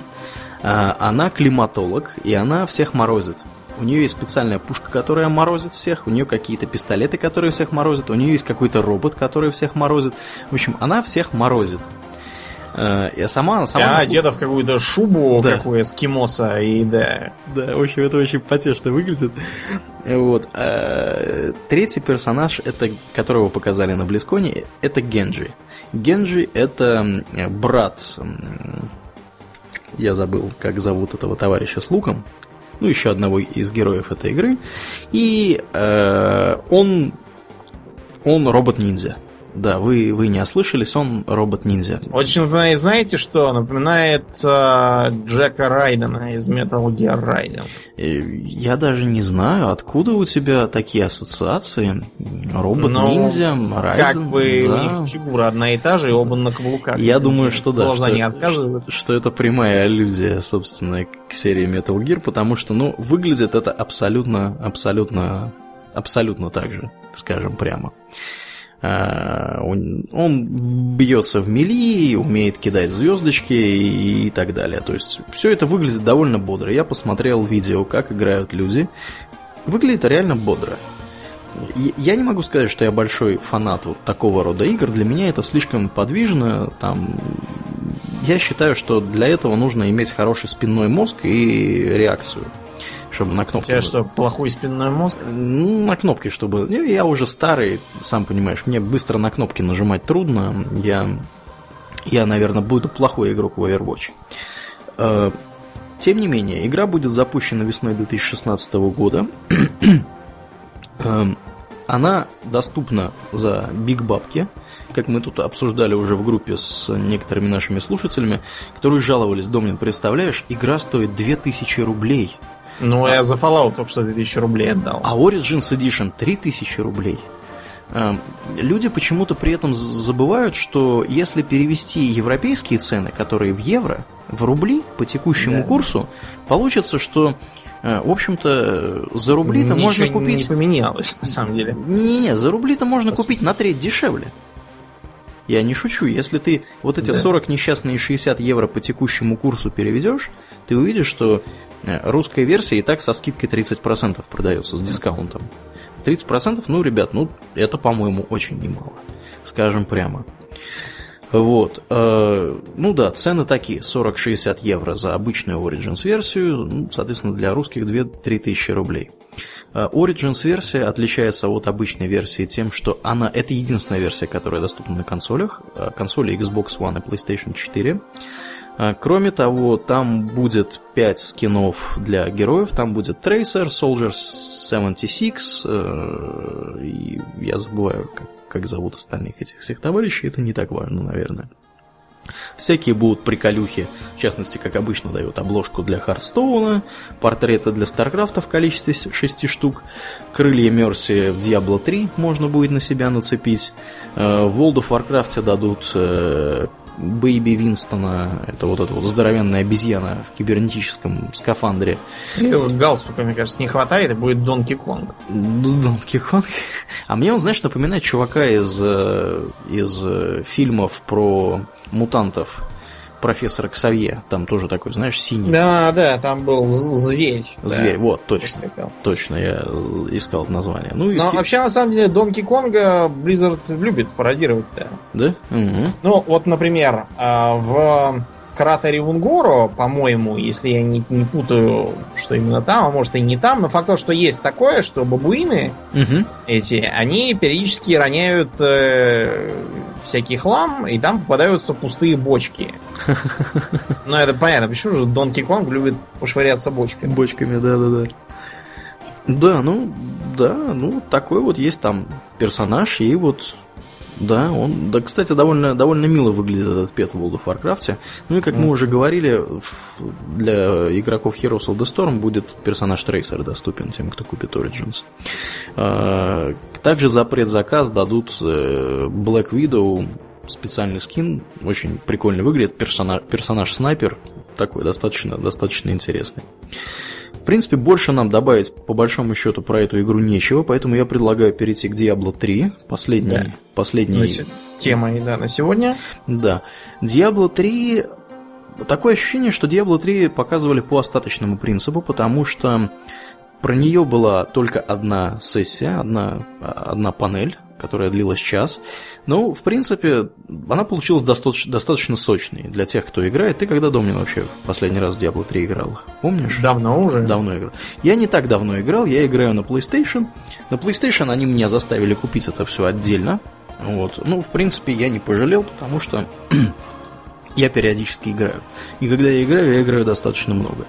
А, она климатолог, и она всех морозит. У нее есть специальная пушка, которая морозит всех, у нее какие-то пистолеты, которые всех морозят, у нее есть какой-то робот, который всех морозит. В общем, она всех морозит. Э, я сама, сама... А, одета в какую-то шубу, да. какую эскимоса, и да. Да, в общем, это очень потешно выглядит. Вот. А, третий персонаж, это, которого показали на Близконе, это Генджи. Генджи это брат... Я забыл, как зовут этого товарища с луком. Ну, еще одного из героев этой игры. И э, он... Он робот-ниндзя. Да, вы, вы не ослышались, он робот-ниндзя. Очень знаете что? Напоминает э, Джека Райдена из Metal Gear Raiden. Э, я даже не знаю, откуда у тебя такие ассоциации. Робот-ниндзя, ну, Райден. Как бы да. у них фигура одна и та же, и оба на каблуках. Я думаю, что да. Что, не отказывают. что это прямая аллюзия, собственно, к серии Metal Gear, потому что, ну, выглядит это абсолютно, абсолютно, абсолютно так же, скажем прямо. Э, он бьется в мели, умеет кидать звездочки и так далее. То есть все это выглядит довольно бодро. Я посмотрел видео, как играют люди. Выглядит реально бодро. Я не могу сказать, что я большой фанат вот такого рода игр. Для меня это слишком подвижно. Там... Я считаю, что для этого нужно иметь хороший спинной мозг и реакцию чтобы на кнопки... У тебя что, плохой спинной мозг? Ну, на кнопки, чтобы... Ну, я уже старый, сам понимаешь, мне быстро на кнопки нажимать трудно. Я, я наверное, буду плохой игрок в Overwatch. Э, тем не менее, игра будет запущена весной 2016 года. [clears throat] Э, она доступна за биг бабки, как мы тут обсуждали уже в группе с некоторыми нашими слушателями, которые жаловались, Домнин, представляешь, игра стоит 2000 рублей. Ну, я за Fallout только что 2000 рублей отдал. А Origins Edition 3000 рублей. Эм, люди почему-то при этом забывают, что если перевести европейские цены, которые в евро, в рубли по текущему да. курсу, получится, что э, в общем-то, за рубли-то Ничего можно купить... не поменялось, на самом деле. Не-не, за рубли-то можно купить на треть дешевле. Я не шучу, если ты вот эти да. 40 несчастные 60 евро по текущему курсу переведешь, ты увидишь, что Э, русская версия и так со скидкой 30% продается, с дискаунтом. 30%, ну, ребят, ну, это, по-моему, очень немало. Скажем прямо. Вот. Э, ну да, цены такие. 40-60 евро за обычную Origins версию. Ну, соответственно, для русских 2-3 тысячи рублей. Э, Origins версия отличается от обычной версии тем, что она это единственная версия, которая доступна на консолях. Консоли Xbox One и PlayStation 4. А, кроме того, там будет 5 скинов для героев. Там будет Tracer, Soldier 76, э, и я забываю, как, зовут остальных этих всех товарищей. Это не так важно, наверное. Всякие будут приколюхи, в частности, как обычно, дают обложку для Хардстоуна, портреты для Старкрафта в количестве 6 штук, крылья Мерси в Diablo 3 можно будет на себя нацепить, э, в World of Warcraft дадут э, Бэйби Винстона, это вот эта вот здоровенная обезьяна в кибернетическом скафандре. И галстука, мне кажется, не хватает, и будет Донки Конг. Донки Конг? [laughs] А мне он, знаешь, напоминает чувака из, э, из э, фильмов про мутантов. Профессора Ксавье. Там тоже такой, знаешь, синий. Да, да, там был зверь. Зверь, да. вот, точно. Точно, я искал название. Ну, Но и... вообще, на самом деле, Донки Конга Blizzard любит пародировать, да. Да? Угу. Ну, вот, например, а, в кратере Вунгоро, по-моему, если я не, не путаю, что именно там, а может и не там, но факт то, что есть такое, что бабуины угу. эти, они периодически роняют э, всякий хлам, и там попадаются пустые бочки. [laughs] Ну, это понятно, почему же Донки Конг любит пошвыряться бочками. Бочками, да-да-да. Да, ну, да, ну, такой вот есть там персонаж, и вот да, он, да, кстати, довольно, довольно мило выглядит этот пет в World of Warcraft. Ну и как мы уже говорили, для игроков Heroes of the Storm будет персонаж Трейсер доступен тем, кто купит Origins. А, также за предзаказ дадут э, Black Widow специальный скин, очень прикольно выглядит, персонаж, персонаж снайпер, такой достаточно, достаточно интересный. В принципе, больше нам добавить по большому счету про эту игру нечего, поэтому я предлагаю перейти к Diablo 3, последней, да. последней... темой, да, на сегодня. Да. Diablo 3... Такое ощущение, что Diablo 3 показывали по остаточному принципу, потому что про нее была только одна сессия, одна, одна панель, которая длилась час. Ну, в принципе, она получилась достаточно, достаточно сочной для тех, кто играет. Ты когда, Домнин, вообще в последний раз Diablo 3 играл? Помнишь? Давно уже. Давно играл. Я не так давно играл, я играю на PlayStation. На PlayStation они меня заставили купить это все отдельно. Вот. Ну, в принципе, я не пожалел, потому что [clears throat] я периодически играю. И когда я играю, я играю достаточно много.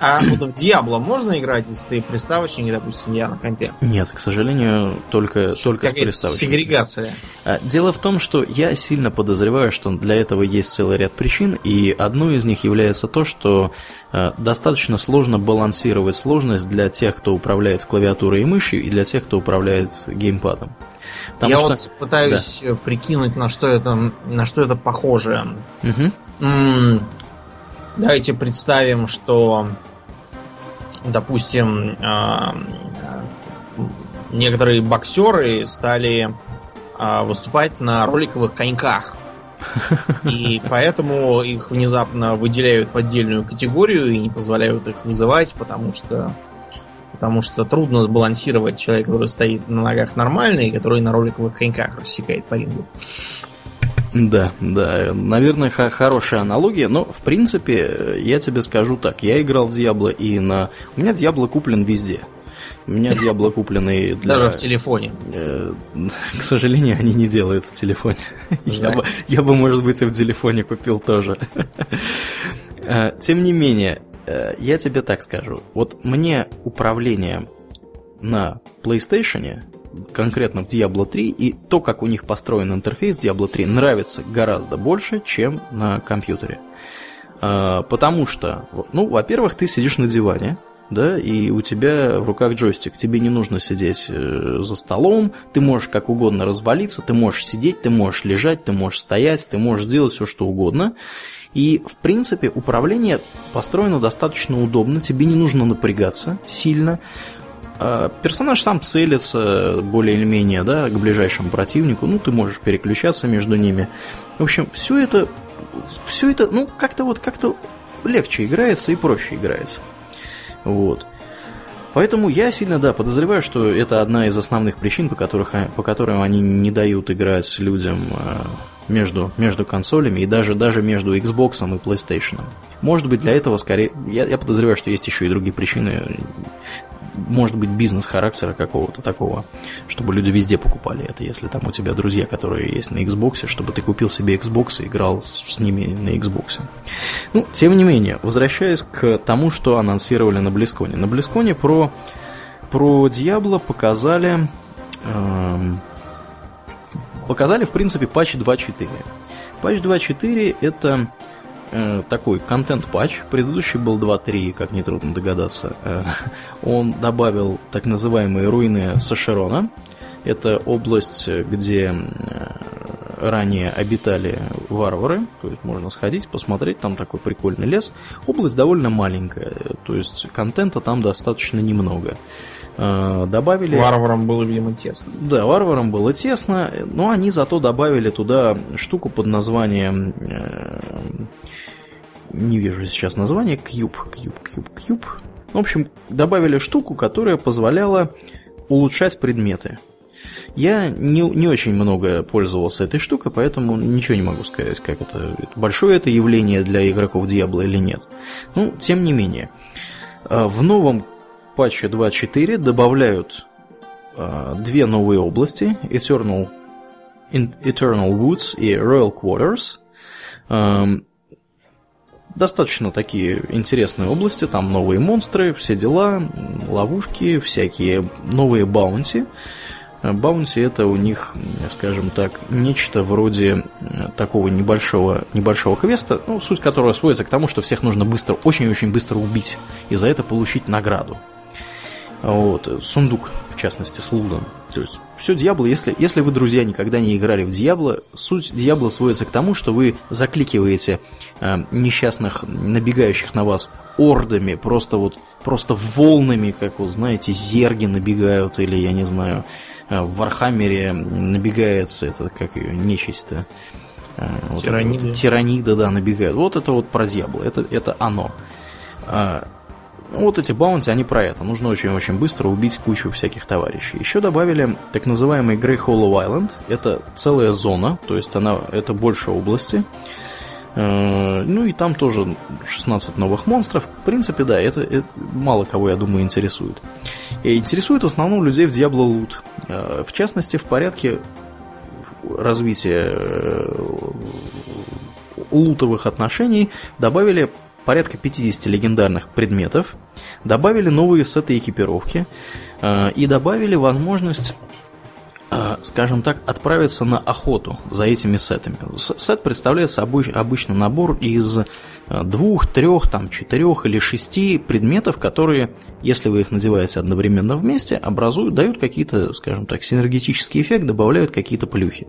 А вот в Диабло можно играть, если ты приставочник, допустим, я на компе? Нет, к сожалению, только, только с приставочником. Сегрегация. А, дело в том, что я сильно подозреваю, что для этого есть целый ряд причин, и одной из них является то, что э, достаточно сложно балансировать сложность для тех, кто управляет клавиатурой и мышью, и для тех, кто управляет геймпадом. Потому Я что... вот пытаюсь да. прикинуть, на что это, на что это похоже. Угу. Давайте представим, что, допустим, э- некоторые боксеры стали э- выступать на роликовых коньках. И поэтому их внезапно выделяют в отдельную категорию и не позволяют их вызывать, потому что потому что трудно сбалансировать человека, который стоит на ногах нормально и который на роликовых коньках рассекает по рингу. Да, да, наверное, хорошая аналогия, но в принципе я тебе скажу так, я играл в Диабло и на... У меня Диабло куплен везде. У меня Диабло купленный [laughs] для... Даже в телефоне. Э, [laughs] к сожалению, они не делают в телефоне. [laughs] Я бы, я бы, может быть, и в телефоне купил тоже. Э, тем не менее, Э, я тебе так скажу. Вот мне управление на PlayStation, конкретно в Diablo 3, и то, как у них построен интерфейс Diablo 3, нравится гораздо больше, чем на компьютере. Э, потому что, ну, во-первых, ты сидишь на диване, да, и у тебя в руках джойстик, тебе не нужно сидеть э, за столом, ты можешь как угодно развалиться, ты можешь сидеть, ты можешь лежать, ты можешь стоять, ты можешь делать все, что угодно. И, в принципе, управление построено достаточно удобно, тебе не нужно напрягаться сильно. А, персонаж сам целится более или менее да, к ближайшему противнику, ну, ты можешь переключаться между ними. В общем, все это, все это, ну, как-то вот, как-то легче играется и проще играется. Вот. Поэтому я сильно, да, подозреваю, что это одна из основных причин, по, которых, по которым они не дают играть людям а, между, между консолями и даже, даже между Xbox и PlayStation. Может быть, для этого скорее... Я, я подозреваю, что есть еще и другие причины. Может быть, бизнес-характера какого-то такого, чтобы люди везде покупали это. Если там у тебя друзья, которые есть на Xbox, чтобы ты купил себе Xbox и играл с ними на Xbox. Ну, тем не менее, возвращаясь к тому, что анонсировали на BlizzCon. На BlizzCon про, про Diablo показали... Эм, показали, в принципе, патч 2.4. Патч 2.4 это э, такой контент-патч. Предыдущий был 2.3, как нетрудно догадаться. Э, он добавил так называемые руины Сашерона. Это область, где э, ранее обитали варвары, то есть можно сходить, посмотреть, там такой прикольный лес. Область довольно маленькая, то есть контента там достаточно немного. Э, добавили... Варварам было, видимо, тесно. Да, варварам было тесно, но они зато добавили туда штуку под названием... Э, не вижу сейчас название, кьюб, кьюб, кьюб, кьюб. В общем, добавили штуку, которая позволяла улучшать предметы. Я не, не очень много пользовался этой штукой, поэтому ничего не могу сказать, как это большое это явление для игроков Diablo или нет. Ну, тем не менее. А, в новом патче 2.4 добавляют а, две новые области Eternal, Eternal Woods и Royal Quarters. Достаточно такие интересные области, там новые монстры, все дела, ловушки, всякие новые баунти. Баунти это у них, скажем так, нечто вроде э, такого небольшого, небольшого квеста, ну, суть которого сводится к тому, что всех нужно быстро, очень-очень быстро убить и за это получить награду. Вот, сундук, в частности, с лудом. То есть, все Диабло, если, если вы, друзья, никогда не играли в Диабло, суть Диабло сводится к тому, что вы закликиваете э, несчастных, набегающих на вас ордами, просто вот, просто волнами, как вот, знаете, зерги набегают, или, я не знаю, в Warhammer'е набегает, это, как ее, нечисть-то. Э, вот тиранида. Вот, тиранида, да, набегают. Вот это вот про Diablo, это, это оно. А, ну, вот эти bounty, они про это. Нужно очень-очень быстро убить кучу всяких товарищей. Еще добавили так называемый Grey Hollow Island. Это целая зона, то есть она, это больше области. Э, ну и там тоже 16 новых монстров. В принципе, да, это, это мало кого, я думаю, интересует. И интересует в основном людей в Diablo Loot. Э, в частности, в порядке развития э, лутовых отношений добавили порядка 50 легендарных предметов, добавили новые сеты экипировки э, и добавили возможность э, скажем так, отправиться на охоту за этими сетами. Сет представляет собой обычно набор из э, двух, трех, там, четырех или шести предметов, которые, если вы их надеваете одновременно вместе, образуют, дают какие-то, скажем так, синергетический эффект, добавляют какие-то плюхи.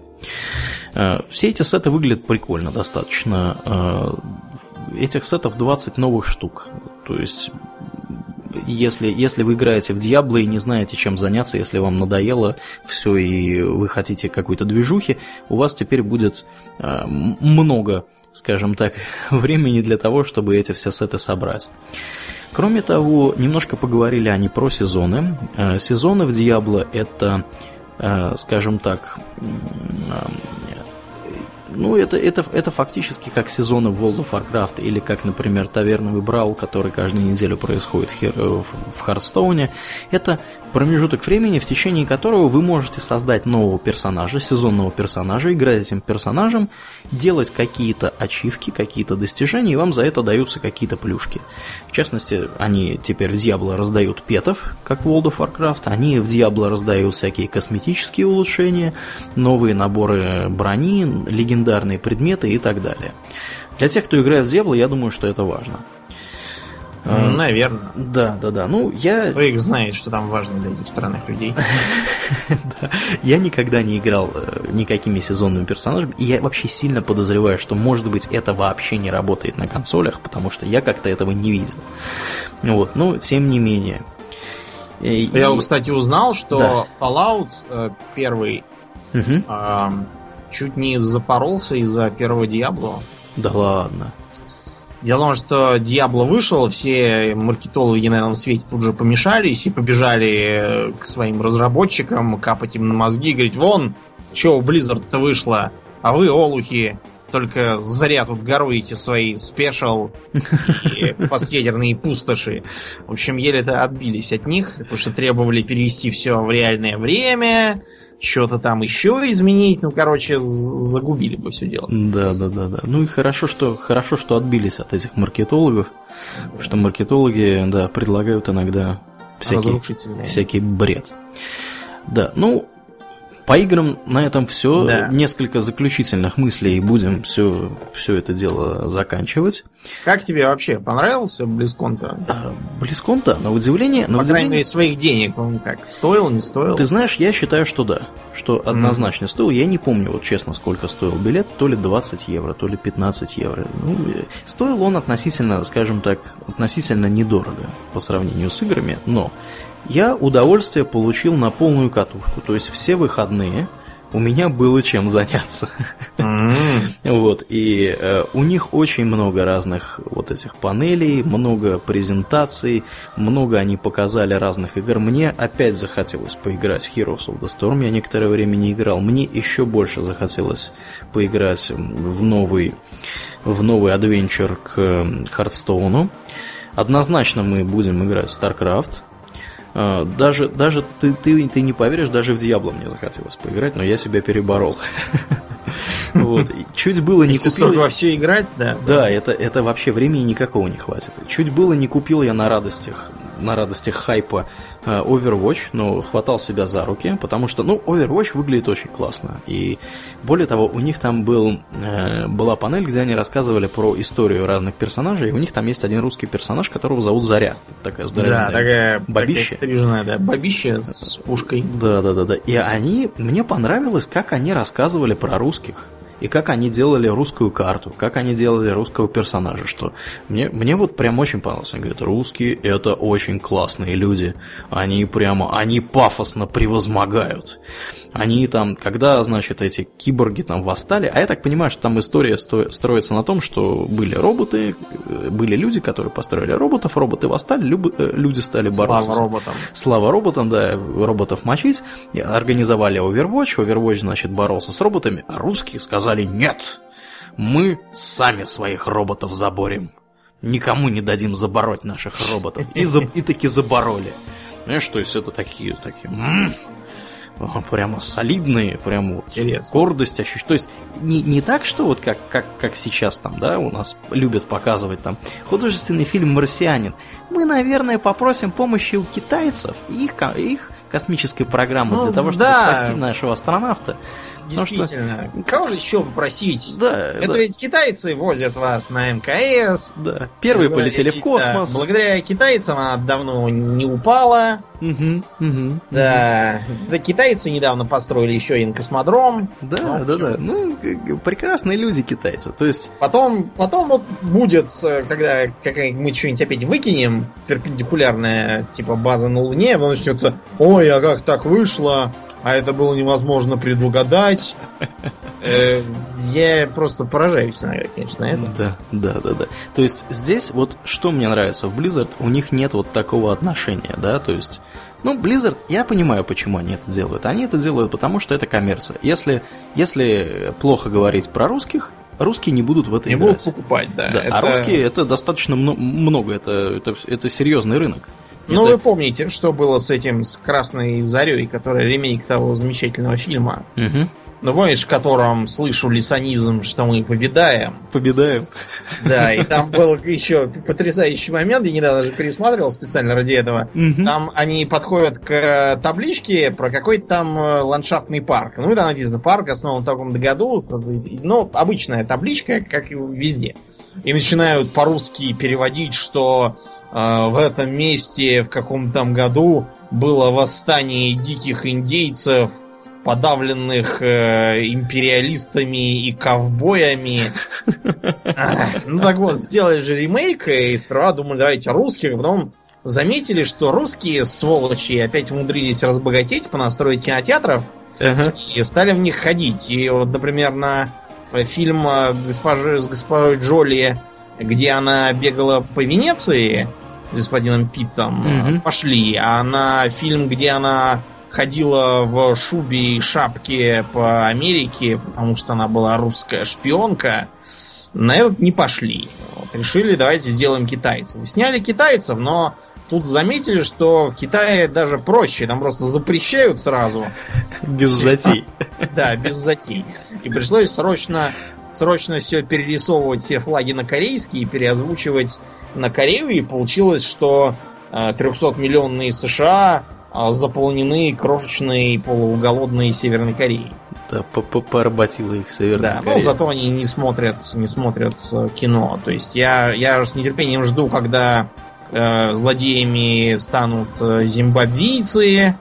Все эти сеты выглядят прикольно достаточно этих сетов 20 новых штук. То есть, если, если вы играете в Диабло и не знаете, чем заняться, если вам надоело все и вы хотите какой-то движухи, у вас теперь будет э, много, скажем так, [laughs] времени для того, чтобы эти все сеты собрать. Кроме того, немножко поговорили они про сезоны. Э, сезоны в Диабло это, э, скажем так, ну, это, это, это фактически как сезоны в World of Warcraft или как, например, таверновый брау, который каждую неделю происходит в Хардстоуне. Это промежуток времени, в течение которого вы можете создать нового персонажа, сезонного персонажа, играть этим персонажем, делать какие-то ачивки, какие-то достижения, и вам за это даются какие-то плюшки. В частности, они теперь в Diablo раздают петов, как в World of Warcraft, они в Diablo раздают всякие косметические улучшения, новые наборы брони, легендарные предметы и так далее. Для тех, кто играет в Diablo, я думаю, что это важно. А, Наверное. Да, да, да. Ну, я... Вы их знаете, что там важно для этих странных людей. [laughs] Я никогда не играл э, никакими сезонными персонажами, и я вообще сильно подозреваю, что, может быть, это вообще не работает на консолях, потому что я как-то этого не видел. Вот, но тем не менее. Я, кстати, узнал, что Fallout э, первый чуть не запоролся из-за первого Диабло. Да ладно. Дело в том, что Диабло вышел, все маркетологи на этом свете тут же помешались и побежали к своим разработчикам, капать им на мозги, говорить, вон, что у Blizzard-то вышло, а вы, олухи, только зря тут горуете свои спешл и [laughs] последерные пустоши. В общем, еле-то отбились от них, потому что требовали перевести все в реальное время, что-то там еще изменить. Ну, короче, загубили бы все дело. Да, да, да, да. Ну и хорошо, что хорошо, что отбились от этих маркетологов. Потому что маркетологи, да, предлагают иногда всякий, всякий бред. Да, ну, по играм на этом все. Да. Несколько заключительных мыслей, и будем все, все это дело заканчивать. Как тебе вообще понравился Близкон-то? А, Близкон-то, на удивление... На по удивление... крайней мере, своих денег он как, стоил, не стоил? Ты знаешь, я считаю, что да. Что однозначно mm. стоил. Я не помню, вот честно, сколько стоил билет. То ли 20 евро, то ли 15 евро. Ну, стоил он относительно, скажем так, относительно недорого по сравнению с играми, но я удовольствие получил на полную катушку. То есть все выходные у меня было чем заняться. Mm. вот, и э, у них очень много разных вот этих панелей, много презентаций, много они показали разных игр. Мне опять захотелось поиграть в Heroes of the Storm, я некоторое время не играл. Мне еще больше захотелось поиграть в новый, в новый адвенчер к Хардстоуну. Однозначно мы будем играть в StarCraft. А, даже, даже ты, ты, ты не поверишь, даже в Диабло мне захотелось поиграть, но я себя переборол. [laughs] Вот. Чуть было не купил... во все играть, да. Да, это, это вообще времени никакого не хватит. Чуть было не купил я на радостях, на радостях хайпа Э, Overwatch, но хватал себя за руки, потому что, ну, Overwatch выглядит очень классно. И более того, у них там был, э, была панель, где они рассказывали про историю разных персонажей, и у них там есть один русский персонаж, которого зовут Заря. Такая здоровенная да, такая, бабища. Такая да, бабища с пушкой. Да, да, да, да. И они, мне понравилось, как они рассказывали про русских и как они делали русскую карту, как они делали русского персонажа, что мне, мне вот прям очень понравилось. Они говорят, русские это очень классные люди, они прямо, они пафосно превозмогают. Они там, когда, значит, эти киборги там восстали, а я так понимаю, что там история строится на том, что были роботы, э, были люди, которые построили роботов, роботы восстали, э, люди стали бороться. Слава роботам. Слава роботам, да, роботов мочить. Организовали Overwatch, Overwatch, значит, боролся с роботами, а русские сказали нет, мы сами своих роботов заборем. Никому не дадим забороть наших роботов. И, за, и таки забороли. Знаешь, то есть это такие, такие, прямо солидные, прямо вот гордость ощущаешь. То есть не, не так, что вот как, как, как сейчас там, да, у нас любят показывать там художественный фильм «Марсианин». Мы, наверное, попросим помощи у китайцев и их, их космической программы ну, для того, чтобы да. спасти нашего астронавта. Действительно. Что... Кого же еще попросить? Да, Это да. ведь китайцы возят вас на МКС. Да. Первые да, полетели в космос. Да. Благодаря китайцам она давно не упала. Угу, угу, да. Угу. да. Китайцы недавно построили еще один космодром. Да, ну, да, да. Ну, прекрасные люди китайцы. То есть. Потом, потом вот будет, э, когда какая мы что-нибудь опять выкинем, перпендикулярная, типа база на Луне, потом начнется, ой, а как так вышло? А это было невозможно предугадать. Э, я просто поражаюсь, конечно, это. Да, да, да, да. То есть здесь вот что мне нравится в Blizzard, у них нет вот такого отношения, да, то есть ну, Blizzard, я понимаю, почему они это делают. Они это делают, потому что это коммерция. Если, если плохо говорить про русских, русские не будут в это не играть. будут покупать, да. да. А это... А русские это достаточно много, это, это, это серьезный рынок. Ну, это... вы помните, что было с этим, с Красной Зарей, который ремейк того замечательного фильма. Угу. Ну, помнишь, в котором слышу лисанизм, что мы победаем. Победаем. Да, и [laughs] там был еще потрясающий момент, я недавно же пересматривал специально ради этого. Угу. Там они подходят к табличке про какой-то там э, ландшафтный парк. Ну, и там написано, парк основан в таком году. Ну, обычная табличка, как и везде. И начинают по-русски переводить, что в этом месте в каком-то там году было восстание диких индейцев, подавленных э, империалистами и ковбоями. А, ну так вот, сделали же ремейк, и сперва думали, давайте русских, потом заметили, что русские сволочи опять умудрились разбогатеть, понастроить кинотеатров, и стали в них ходить. И вот, например, на фильм э, госпожи, с госпожой Джоли, где она бегала по Венеции, господином Питтом mm-hmm. пошли, а на фильм, где она ходила в шубе и шапке по Америке, потому что она была русская шпионка, на этот не пошли. Вот, решили, давайте сделаем китайцев. Сняли китайцев, но тут заметили, что в Китае даже проще, там просто запрещают сразу. Без затей. Да, без затей. И пришлось срочно, срочно все перерисовывать все флаги на корейский и переозвучивать на Корею, и получилось, что 300-миллионные э, США а, заполнены крошечной полуголодной Северной Кореей. Да, поработила их Северная да, Корея. но зато они не смотрят, не смотрят э, кино. То есть я, я с нетерпением жду, когда э, злодеями станут э, зимбабвийцы,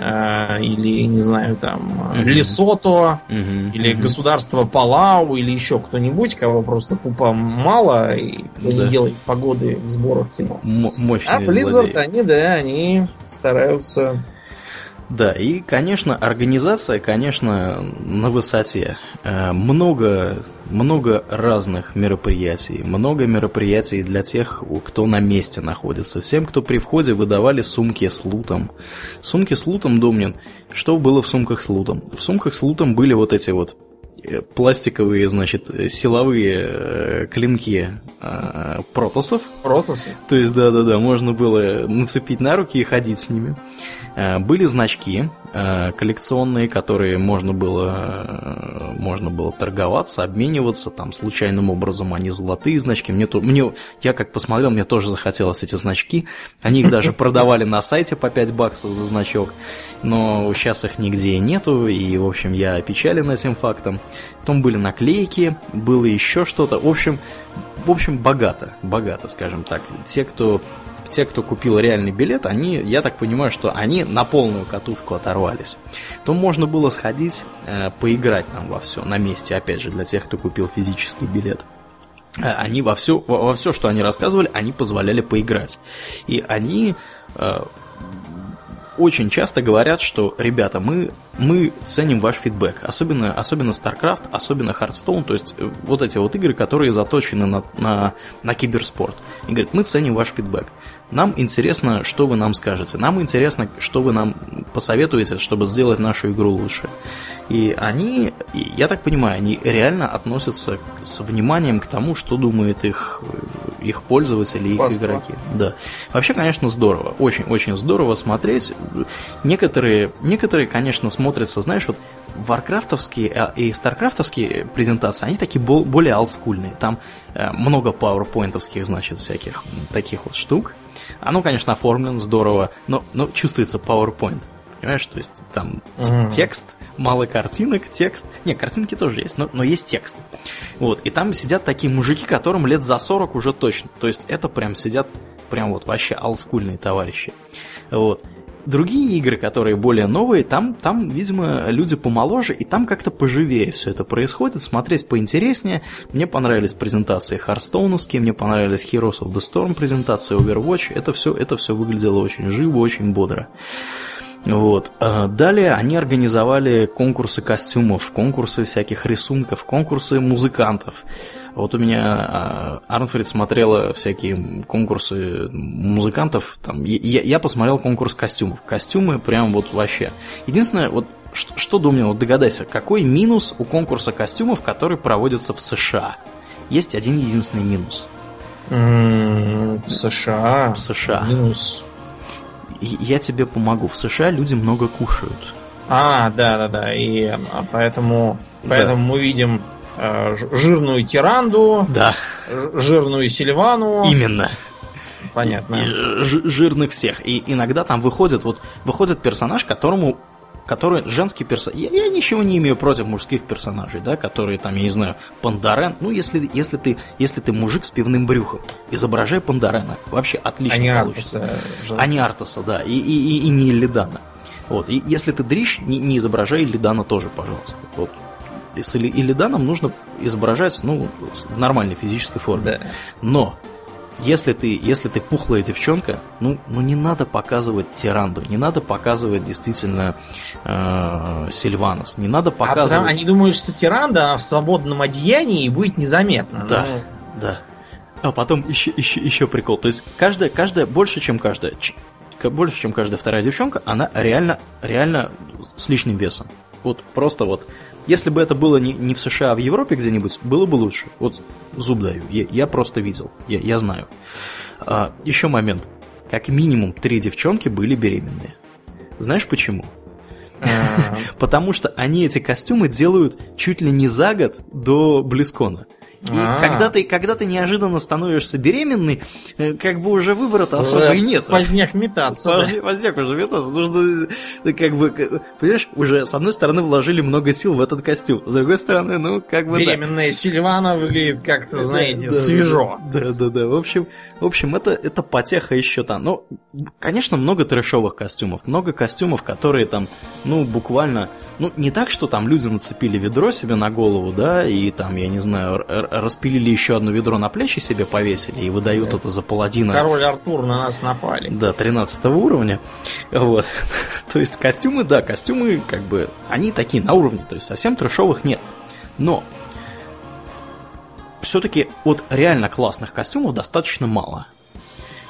э, или, не знаю, там, uh Лесото, uh или uh государство Палау, или еще кто-нибудь, кого просто тупо мало, и кто да. не делает погоды в сборах кино. М- мощные а Blizzard, злодеи. они, да, они стараются да, и, конечно, организация, конечно, на высоте. Э, много, много разных мероприятий. Много мероприятий для тех, кто на месте находится. Всем, кто при входе, выдавали сумки с лутом. Сумки с лутом, Домнин, что было в сумках с лутом? В сумках с лутом были вот эти вот э, пластиковые, значит, силовые э, клинки э, протосов. Протосы? То есть, да-да-да, можно было нацепить на руки и ходить с ними. Э, были значки э, коллекционные, которые можно было, э, можно было торговаться, обмениваться, там случайным образом они золотые значки. Мне, мне, я как посмотрел, мне тоже захотелось эти значки. Они их даже [laughs] продавали на сайте по 5 баксов за значок, но сейчас их нигде нету, и, в общем, я опечален этим фактом. Потом были наклейки, было еще что-то. В общем, в общем, богато, богато, скажем так. Те, кто те, кто купил реальный билет, они, я так понимаю, что они на полную катушку оторвались. То можно было сходить, э, поиграть там во все на месте, опять же, для тех, кто купил физический билет э, они во все, во все, что они рассказывали, они позволяли поиграть. И они э, очень часто говорят, что, ребята, мы, мы ценим ваш фидбэк, особенно, особенно StarCraft, особенно Hearthstone, то есть э, вот эти вот игры, которые заточены на, на, на киберспорт. И говорят, мы ценим ваш feedback. Нам интересно, что вы нам скажете. Нам интересно, что вы нам посоветуете, чтобы сделать нашу игру лучше. И они, я так понимаю, они реально относятся с вниманием к тому, что думают их, их пользователи, их Паспорт. игроки. Да. Вообще, конечно, здорово. Очень-очень здорово смотреть. Некоторые, некоторые, конечно, смотрятся, знаешь, вот варкрафтовские а, и старкрафтовские презентации, они такие более олдскульные. Там э, много пауэрпоинтовских, значит, всяких таких вот штук. Оно, конечно, оформлено здорово, но, но чувствуется PowerPoint. Понимаешь, то есть там mm-hmm. текст, мало картинок, текст. Не, картинки тоже есть, но, но есть текст. Вот, и там сидят такие мужики, которым лет за 40 уже точно. То есть это прям сидят, прям вот вообще олдскульные товарищи. Вот. Другие игры, которые более новые, там, там, видимо, люди помоложе, и там как-то поживее все это происходит, смотреть поинтереснее. Мне понравились презентации Харстоуновские, мне понравились Heroes of the Storm презентации Overwatch. Это все, это все выглядело очень живо, очень бодро. Вот. А далее они организовали конкурсы костюмов, конкурсы всяких рисунков, конкурсы музыкантов. Вот у меня а, Арнфрид смотрела всякие конкурсы музыкантов. Там, я, я посмотрел конкурс костюмов. Костюмы прям вот вообще. Единственное, вот что, что думаю, вот догадайся, какой минус у конкурса костюмов, который проводится в США? Есть один единственный минус. США. США. Минус я тебе помогу. В США люди много кушают. А, да, да, да. И поэтому, поэтому да. мы видим э, жирную тиранду, да. жирную сильвану. Именно. Понятно. И, и, жирных всех. И иногда там выходит, вот, выходит персонаж, которому который женский персонаж. Я, я ничего не имею против мужских персонажей, да, которые там, я не знаю, Пандарен. Ну, если, если, ты, если ты мужик с пивным брюхом, изображай Пандарена. Вообще отлично не получится. Артаса, а не Артаса, да, и, и, и, и не Лидана. Вот. И если ты дрищ, не, не изображай Лидана тоже, пожалуйста. Вот. Если и Лиданом нужно изображать, ну, в нормальной физической форме. Да. Но если ты, если ты пухлая девчонка, ну, ну не надо показывать Тиранду, не надо показывать действительно э, Сильванос, не надо показывать... А потому, они думают, что Тиранда в свободном одеянии будет незаметно. Да, но... да. А потом еще, еще, еще прикол. То есть каждая, каждая больше, чем каждая, больше, чем каждая вторая девчонка, она реально, реально с лишним весом. Вот просто вот если бы это было не, не в США, а в Европе где-нибудь, было бы лучше. Вот зуб даю. Я, я просто видел. Я, я знаю. А, еще момент. Как минимум три девчонки были беременные. Знаешь почему? [laughs] Потому что они эти костюмы делают чуть ли не за год до Близкона. И А-а-а. когда ты, когда ты неожиданно становишься беременной, э, как бы уже выбора-то особо и нет. Поздняк метаться. Поздняк, поздняк уже метаться. Нужно, э, как бы, понимаешь, уже с одной стороны вложили много сил в этот костюм, с другой стороны, ну, как бы... Беременная да. Сильвана выглядит как-то, знаете, да, свежо. Да, да, да. В общем, в общем это, это потеха еще там. Ну, конечно, много трэшовых костюмов, много костюмов, которые там, ну, буквально ну, не так, что там люди нацепили ведро себе на голову, да, и там, я не знаю, распилили еще одно ведро на плечи себе повесили и выдают это за паладина. Король Артур на нас напали. Да, 13 уровня. Вот. [laughs] то есть костюмы, да, костюмы, как бы, они такие на уровне, то есть совсем трешовых нет. Но все-таки от реально классных костюмов достаточно мало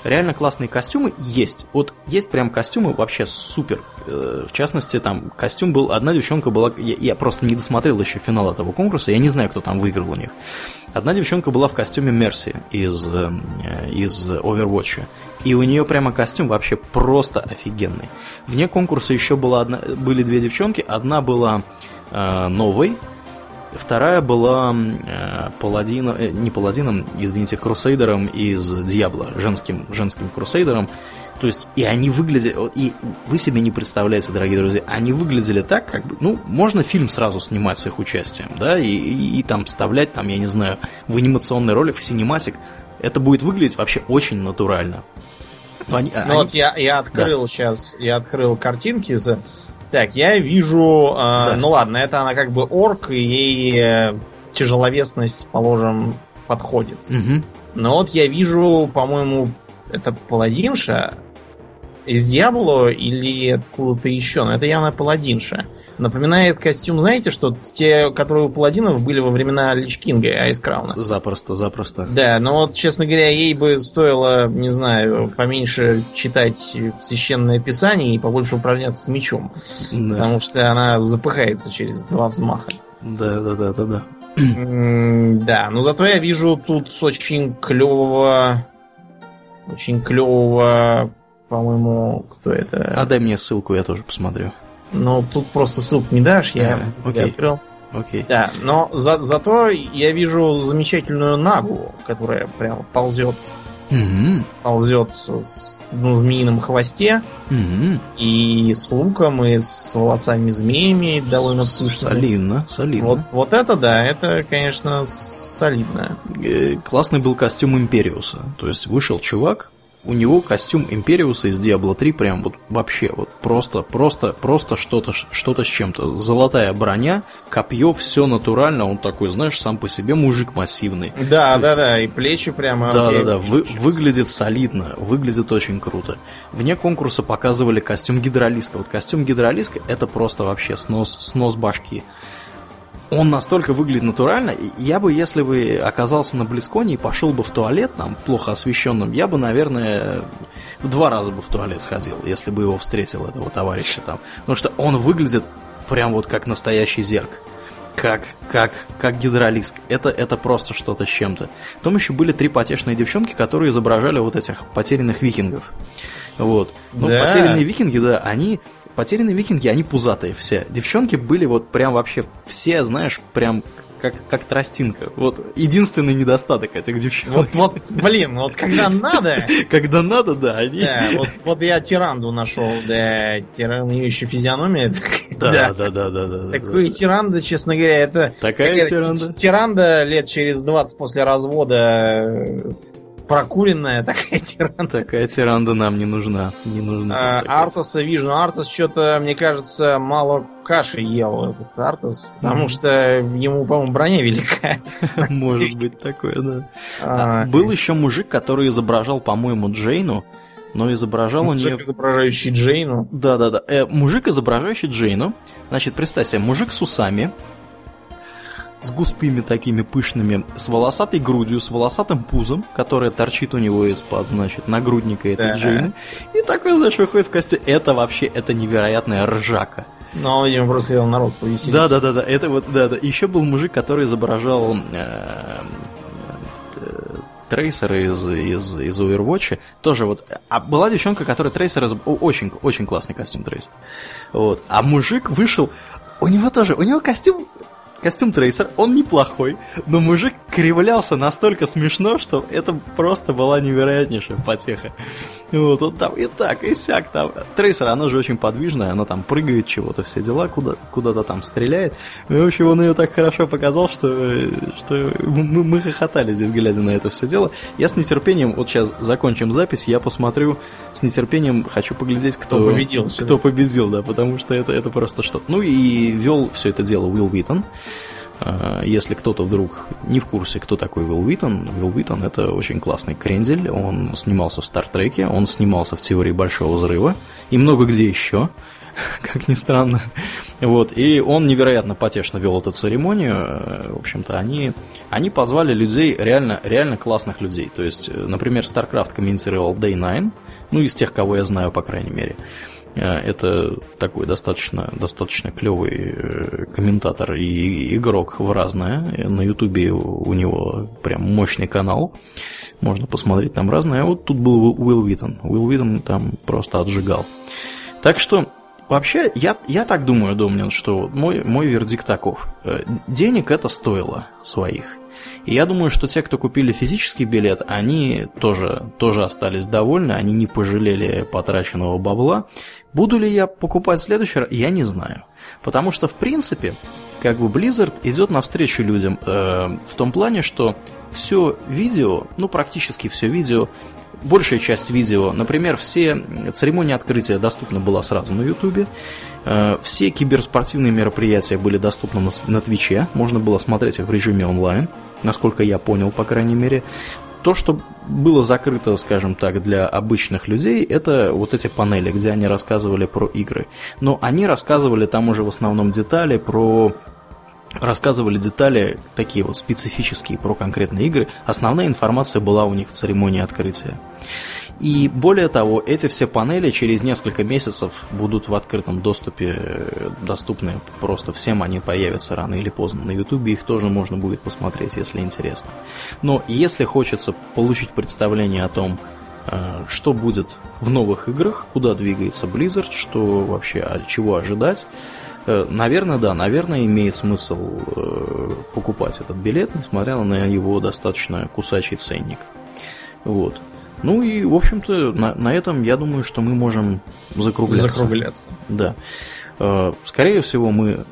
реально классные костюмы есть. Вот есть прям костюмы вообще супер. Э, в частности, там костюм был, одна девчонка была, я, я просто не досмотрел еще финал этого конкурса, я не знаю, кто там выиграл у них. Одна девчонка была в костюме Мерси из, э, из Overwatch. И у нее прямо костюм вообще просто офигенный. Вне конкурса еще была одна, были две девчонки. Одна была э, новой, Вторая была э, паладином, э, не паладином, извините, крусейдером из Дьябла, женским, женским крусейдером. То есть, и они выглядели, и вы себе не представляете, дорогие друзья, они выглядели так, как бы, ну, можно фильм сразу снимать с их участием, да, и, и, и там вставлять, там, я не знаю, в анимационный ролик, в синематик. Это будет выглядеть вообще очень натурально. Они, ну они... вот я, я открыл да. сейчас, я открыл картинки за так, я вижу... Э, да. Ну ладно, это она как бы орк, и ей э, тяжеловесность, положим, подходит. Угу. Но вот я вижу, по-моему, это паладинша из Диабло или откуда-то еще. Но это явно паладинша. Напоминает костюм, знаете, что те, которые у паладинов были во времена Лич Кинга и Айскрауна. Запросто, запросто. Да, но вот, честно говоря, ей бы стоило, не знаю, поменьше читать священное писание и побольше упражняться с мечом. Да. Потому что она запыхается через два взмаха. Да, да, да, да, да. Да, но зато я вижу тут очень клевого, очень клевого, по-моему, кто это? А дай мне ссылку, я тоже посмотрю. Ну, тут просто ссылку не дашь, я, а, окей. открыл. Окей. Да, но за, зато я вижу замечательную Нагу, которая прям ползет. Угу. Ползет с, на змеином хвосте. Угу. И с луком, и с волосами змеями довольно пышно. Солидно, солидно. Вот, вот это да, это, конечно, солидно. Э, классный был костюм Империуса. То есть вышел чувак, у него костюм Империуса из Diablo 3 прям вот вообще вот просто, просто, просто что-то что с чем-то. Золотая броня, копье, все натурально, он такой, знаешь, сам по себе мужик массивный. Да, да, да, и плечи прямо. Да, да, да, вы, выглядит солидно, выглядит очень круто. Вне конкурса показывали костюм гидролиска. Вот костюм гидролиска это просто вообще снос, снос башки он настолько выглядит натурально. Я бы, если бы оказался на Близконе и пошел бы в туалет, там, в плохо освещенном, я бы, наверное, в два раза бы в туалет сходил, если бы его встретил, этого товарища там. Потому что он выглядит прям вот как настоящий зерк. Как, как, как гидролист. Это, это просто что-то с чем-то. Потом еще были три потешные девчонки, которые изображали вот этих потерянных викингов. Вот. Ну, да. потерянные викинги, да, они Потерянные викинги, они пузатые все. Девчонки были вот прям вообще все, знаешь, прям как, как тростинка. Вот единственный недостаток этих девчонок. Вот, вот, блин, вот когда надо... [laughs] Когда надо, да, они... Да, вот, вот я тиранду нашел, да, тиран, еще физиономия. Да, да, да, да, да. Такой тиранда, честно говоря, это... Такая тиранда? Тиранда лет через 20 после развода прокуренная такая тиранда. Такая тиранда нам не нужна. Не нужна. А, Артаса вижу, но Артас что-то, мне кажется, мало каши ел этот Артас, потому что ему, по-моему, броня великая. [laughs] Может быть такое, да. А, Был еще мужик, который изображал, по-моему, Джейну, но изображал мужик, он Мужик, изображающий Джейну. Да, да, да. Э, мужик, изображающий Джейну. Значит, представь себе, мужик с усами, с густыми такими пышными, с волосатой грудью, с волосатым пузом, которое торчит у него из-под, значит, нагрудника этой да. Джейны. И такой, знаешь, выходит в костюме. Это вообще, это невероятная ржака. Но, видимо, просто хотел народ повеселить. Да, да, да, да. Это вот, да, да. Еще был мужик, который изображал э, э, трейсера из, из, из Overwatch. Тоже вот. А была девчонка, которая трейсер из... Очень, очень классный костюм трейсер. Вот. А мужик вышел. У него тоже. У него костюм костюм трейсер, он неплохой, но мужик кривлялся настолько смешно, что это просто была невероятнейшая потеха. Вот, он там и так, и сяк там. Трейсер, она же очень подвижная, она там прыгает чего-то, все дела, куда, куда-то там стреляет. И, в общем, он ее так хорошо показал, что, что мы, мы хохотали здесь, глядя на это все дело. Я с нетерпением, вот сейчас закончим запись, я посмотрю, с нетерпением хочу поглядеть, кто, кто победил. Кто победил, да, потому что это, это просто что-то. Ну и вел все это дело Уилл Уитон. А, если кто-то вдруг не в курсе, кто такой Уилл Уитон, Уилл Уитон это очень классный крендель, он снимался в Стартреке, он снимался в Теории Большого Взрыва и много где еще, [laughs] как ни странно. Вот, и он невероятно потешно вел эту церемонию. В общем-то, они, они позвали людей, реально, реально классных людей. То есть, например, StarCraft комментировал Day 9, ну, из тех, кого я знаю, по крайней мере. Э, это такой достаточно, достаточно клевый э, комментатор и игрок в разное. На Ютубе у него прям мощный канал. Можно посмотреть там разное. А вот тут был Уил Уитон. Уил Уитон там просто отжигал. Так что, вообще, я, я так думаю, Домнин, что мой, мой вердикт таков. Э, денег это стоило своих. И я думаю, что те, кто купили физический билет, они тоже, тоже остались довольны, они не пожалели потраченного бабла. Буду ли я покупать следующий раз, я не знаю. Потому что, в принципе, как бы Blizzard идет навстречу людям э, в том плане, что все видео, ну практически все видео, большая часть видео, например, все церемонии открытия доступны была сразу на э, все киберспортивные мероприятия были доступны на, на Твиче, можно было смотреть их в режиме онлайн, насколько я понял, по крайней мере. То, что было закрыто, скажем так, для обычных людей, это вот эти панели, где они рассказывали про игры. Но они рассказывали там уже в основном детали про рассказывали детали такие вот специфические про конкретные игры. Основная информация была у них в церемонии открытия. И более того, эти все панели через несколько месяцев будут в открытом доступе э, доступны просто всем, они появятся рано или поздно на YouTube, их тоже можно будет посмотреть, если интересно. Но если хочется получить представление о том, э, что будет в новых играх, куда двигается Blizzard, что вообще, от чего ожидать, э, Наверное, да, наверное, имеет смысл покупать этот билет, несмотря на его достаточно кусачий ценник. Вот. Ну и, в общем-то, на, на этом я думаю, что мы можем закругляться. Закругляться. Да. Э, скорее всего, мы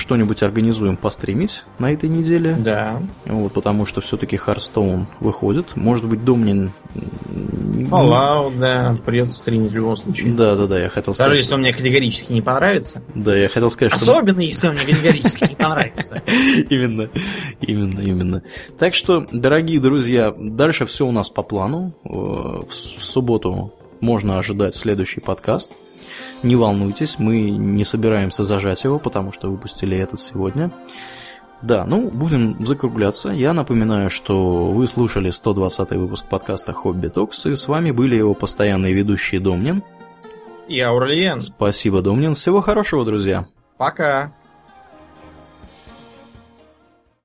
что-нибудь организуем постримить на этой неделе. Да. Вот, потому что все-таки Харстоун выходит. Может быть, Домнин... Fallout, да, придется стримить в любом случае. Да, да, да, я хотел сказать. Даже если он мне категорически не понравится. Да, я хотел сказать, что... Особенно, если он мне категорически не понравится. [laughs] Именно, именно, именно. Так что, дорогие друзья, дальше все у нас по плану. Э, в субботу можно ожидать следующий подкаст. Не волнуйтесь, мы не собираемся зажать его, потому что выпустили этот сегодня. Да, ну, будем закругляться. Я напоминаю, что вы слушали 120 выпуск подкаста «Хобби Токс», и с вами были его постоянные ведущие Домнин и Аурлиен. Спасибо, Домнин. Всего хорошего, друзья. Пока.